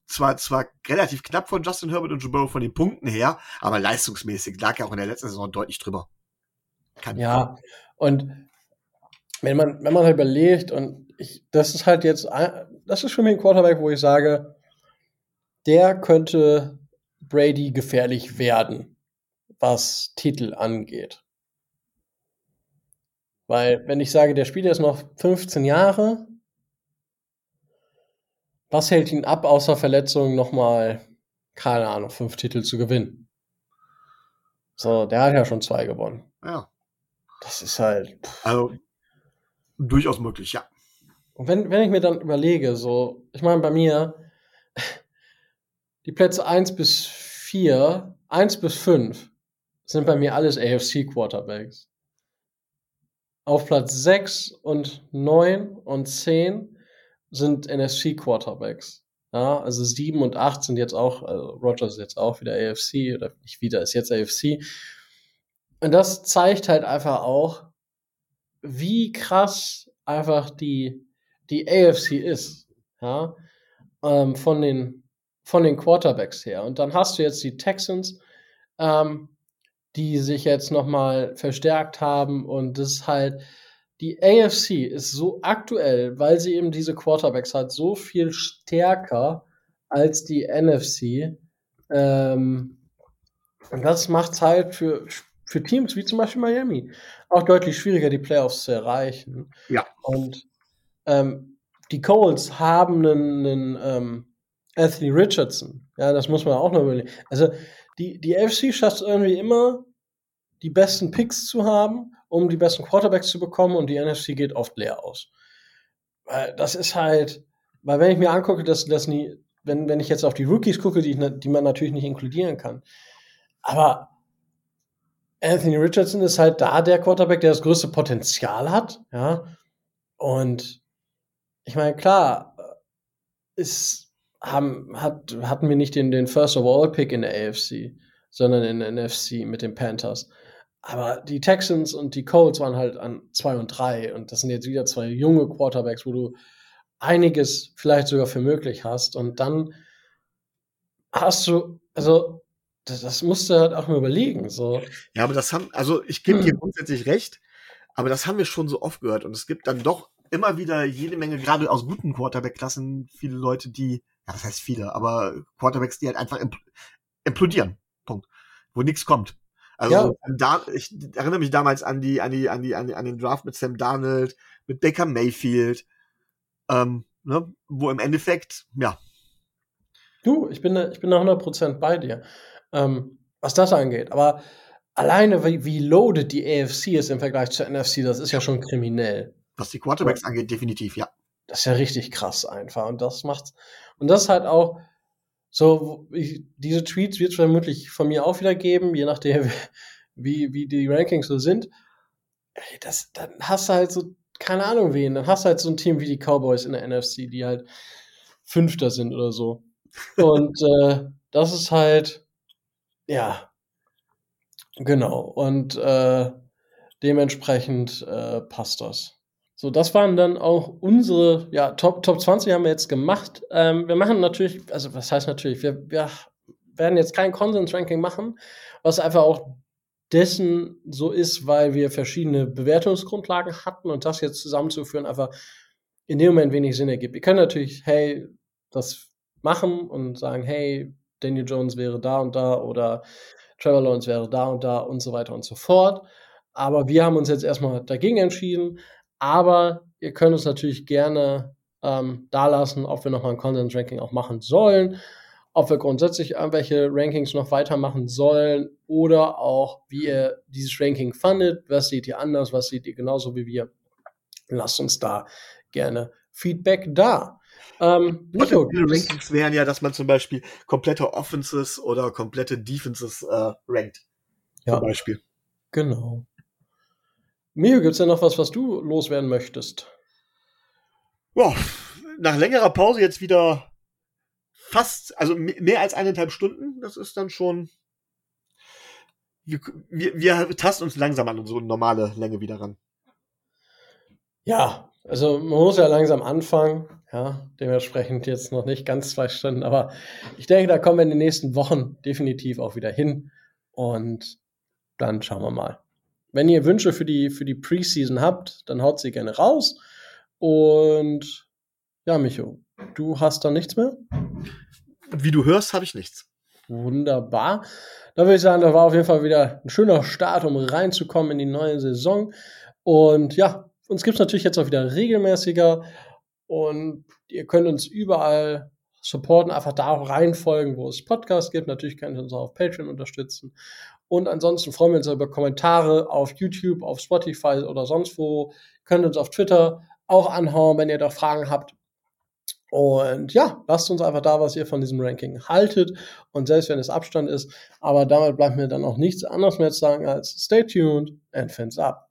zwar zwar relativ knapp von Justin Herbert und Joe Burrow von den Punkten her, aber leistungsmäßig lag er auch in der letzten Saison deutlich drüber. Kann Ja, und wenn man, wenn man halt überlegt, und ich, das ist halt jetzt, das ist für mich ein Quarterback, wo ich sage, der könnte Brady gefährlich werden, was Titel angeht. Weil, wenn ich sage, der spielt jetzt noch 15 Jahre, was hält ihn ab, außer Verletzungen nochmal, keine Ahnung, fünf Titel zu gewinnen? So, der hat ja schon zwei gewonnen. Ja, Das ist halt. also durchaus möglich, ja. Und wenn, wenn ich mir dann überlege, so, ich meine, bei mir, die Plätze 1 bis 4, 1 bis 5 sind bei mir alles AFC-Quarterbacks. Auf Platz 6 und 9 und 10 sind NFC-Quarterbacks. Ja, also 7 und 8 sind jetzt auch, also Rogers ist jetzt auch wieder AFC, oder nicht wieder, ist jetzt AFC. Und das zeigt halt einfach auch, wie krass einfach die, die AFC ist, ja, ähm, von den, von den Quarterbacks her. Und dann hast du jetzt die Texans, ähm, die sich jetzt nochmal verstärkt haben und das ist halt, die AFC ist so aktuell, weil sie eben diese Quarterbacks hat, so viel stärker als die NFC. Ähm, und das macht halt für, für Teams wie zum Beispiel Miami auch deutlich schwieriger, die Playoffs zu erreichen. Ja. Und ähm, die Colts haben einen, einen ähm, Anthony Richardson. Ja, das muss man auch noch überlegen. Also die, die AFC schafft es irgendwie immer, die besten Picks zu haben, um die besten Quarterbacks zu bekommen und die NFC geht oft leer aus. Weil das ist halt, weil wenn ich mir angucke, dass das nie, wenn, wenn ich jetzt auf die Rookies gucke, die, die man natürlich nicht inkludieren kann, aber Anthony Richardson ist halt da der Quarterback, der das größte Potenzial hat, ja. Und ich meine, klar, ist, haben, hat, hatten wir nicht den, den First Overall Pick in der AFC. sondern in der NFC mit den Panthers. Aber die Texans und die Colts waren halt an zwei und drei und das sind jetzt wieder zwei junge Quarterbacks, wo du einiges vielleicht sogar für möglich hast und dann hast du, also das, das musst du halt auch mal überlegen. So. Ja, aber das haben, also ich gebe dir grundsätzlich recht, aber das haben wir schon so oft gehört und es gibt dann doch immer wieder jede Menge, gerade aus guten Quarterback-Klassen, viele Leute, die, ja, das heißt viele, aber Quarterbacks, die halt einfach implodieren. Punkt. Wo nichts kommt. Also ja. da, ich erinnere mich damals an die, an die, an die, an, den Draft mit Sam Darnold, mit Baker Mayfield, ähm, ne, wo im Endeffekt, ja. Du, ich bin, ich bin da 100% bei dir, ähm, was das angeht. Aber alleine, wie, wie loaded die AFC ist im Vergleich zur NFC, das ist ja schon kriminell. Was die Quarterbacks angeht, definitiv, ja. Das ist ja richtig krass einfach. Und das macht's. Und das halt auch, so, ich, diese Tweets wird es vermutlich von mir auch wieder geben, je nachdem, (laughs) wie, wie die Rankings so sind. Das, dann hast du halt so, keine Ahnung wen, dann hast du halt so ein Team wie die Cowboys in der NFC, die halt Fünfter sind oder so. Und (laughs) äh, das ist halt, ja, genau. Und äh, dementsprechend äh, passt das. So, das waren dann auch unsere, ja, Top, Top 20 haben wir jetzt gemacht. Ähm, wir machen natürlich, also was heißt natürlich, wir, wir werden jetzt kein Konsens-Ranking machen, was einfach auch dessen so ist, weil wir verschiedene Bewertungsgrundlagen hatten und das jetzt zusammenzuführen einfach in dem Moment wenig Sinn ergibt. Wir können natürlich, hey, das machen und sagen, hey, Daniel Jones wäre da und da oder Trevor Lawrence wäre da und da und so weiter und so fort. Aber wir haben uns jetzt erstmal dagegen entschieden, aber ihr könnt uns natürlich gerne ähm, da lassen, ob wir nochmal ein Konsens-Ranking auch machen sollen, ob wir grundsätzlich irgendwelche Rankings noch weitermachen sollen oder auch, wie ihr dieses Ranking fandet. Was seht ihr anders? Was seht ihr genauso wie wir? Lasst uns da gerne Feedback da. Ähm, Nico, Rankings wären ja, dass man zum Beispiel komplette Offenses oder komplette Defenses äh, rankt. Ja, zum Beispiel. Genau. Mio, gibt es denn noch was, was du loswerden möchtest? Boah, nach längerer Pause jetzt wieder fast, also mehr als eineinhalb Stunden. Das ist dann schon. Wir, wir, wir tasten uns langsam an unsere normale Länge wieder ran. Ja, also man muss ja langsam anfangen. Ja, dementsprechend jetzt noch nicht ganz zwei Stunden, aber ich denke, da kommen wir in den nächsten Wochen definitiv auch wieder hin. Und dann schauen wir mal. Wenn ihr Wünsche für die, für die Preseason habt, dann haut sie gerne raus. Und ja, Micho, du hast da nichts mehr? Wie du hörst, habe ich nichts. Wunderbar. Dann würde ich sagen, das war auf jeden Fall wieder ein schöner Start, um reinzukommen in die neue Saison. Und ja, uns gibt es natürlich jetzt auch wieder regelmäßiger. Und ihr könnt uns überall supporten, einfach da auch reinfolgen, wo es Podcasts gibt. Natürlich könnt ihr uns auch auf Patreon unterstützen. Und ansonsten freuen wir uns über Kommentare auf YouTube, auf Spotify oder sonst wo. Könnt uns auf Twitter auch anhauen, wenn ihr da Fragen habt. Und ja, lasst uns einfach da, was ihr von diesem Ranking haltet. Und selbst wenn es Abstand ist, aber damit bleibt mir dann auch nichts anderes mehr zu sagen als stay tuned and fans up.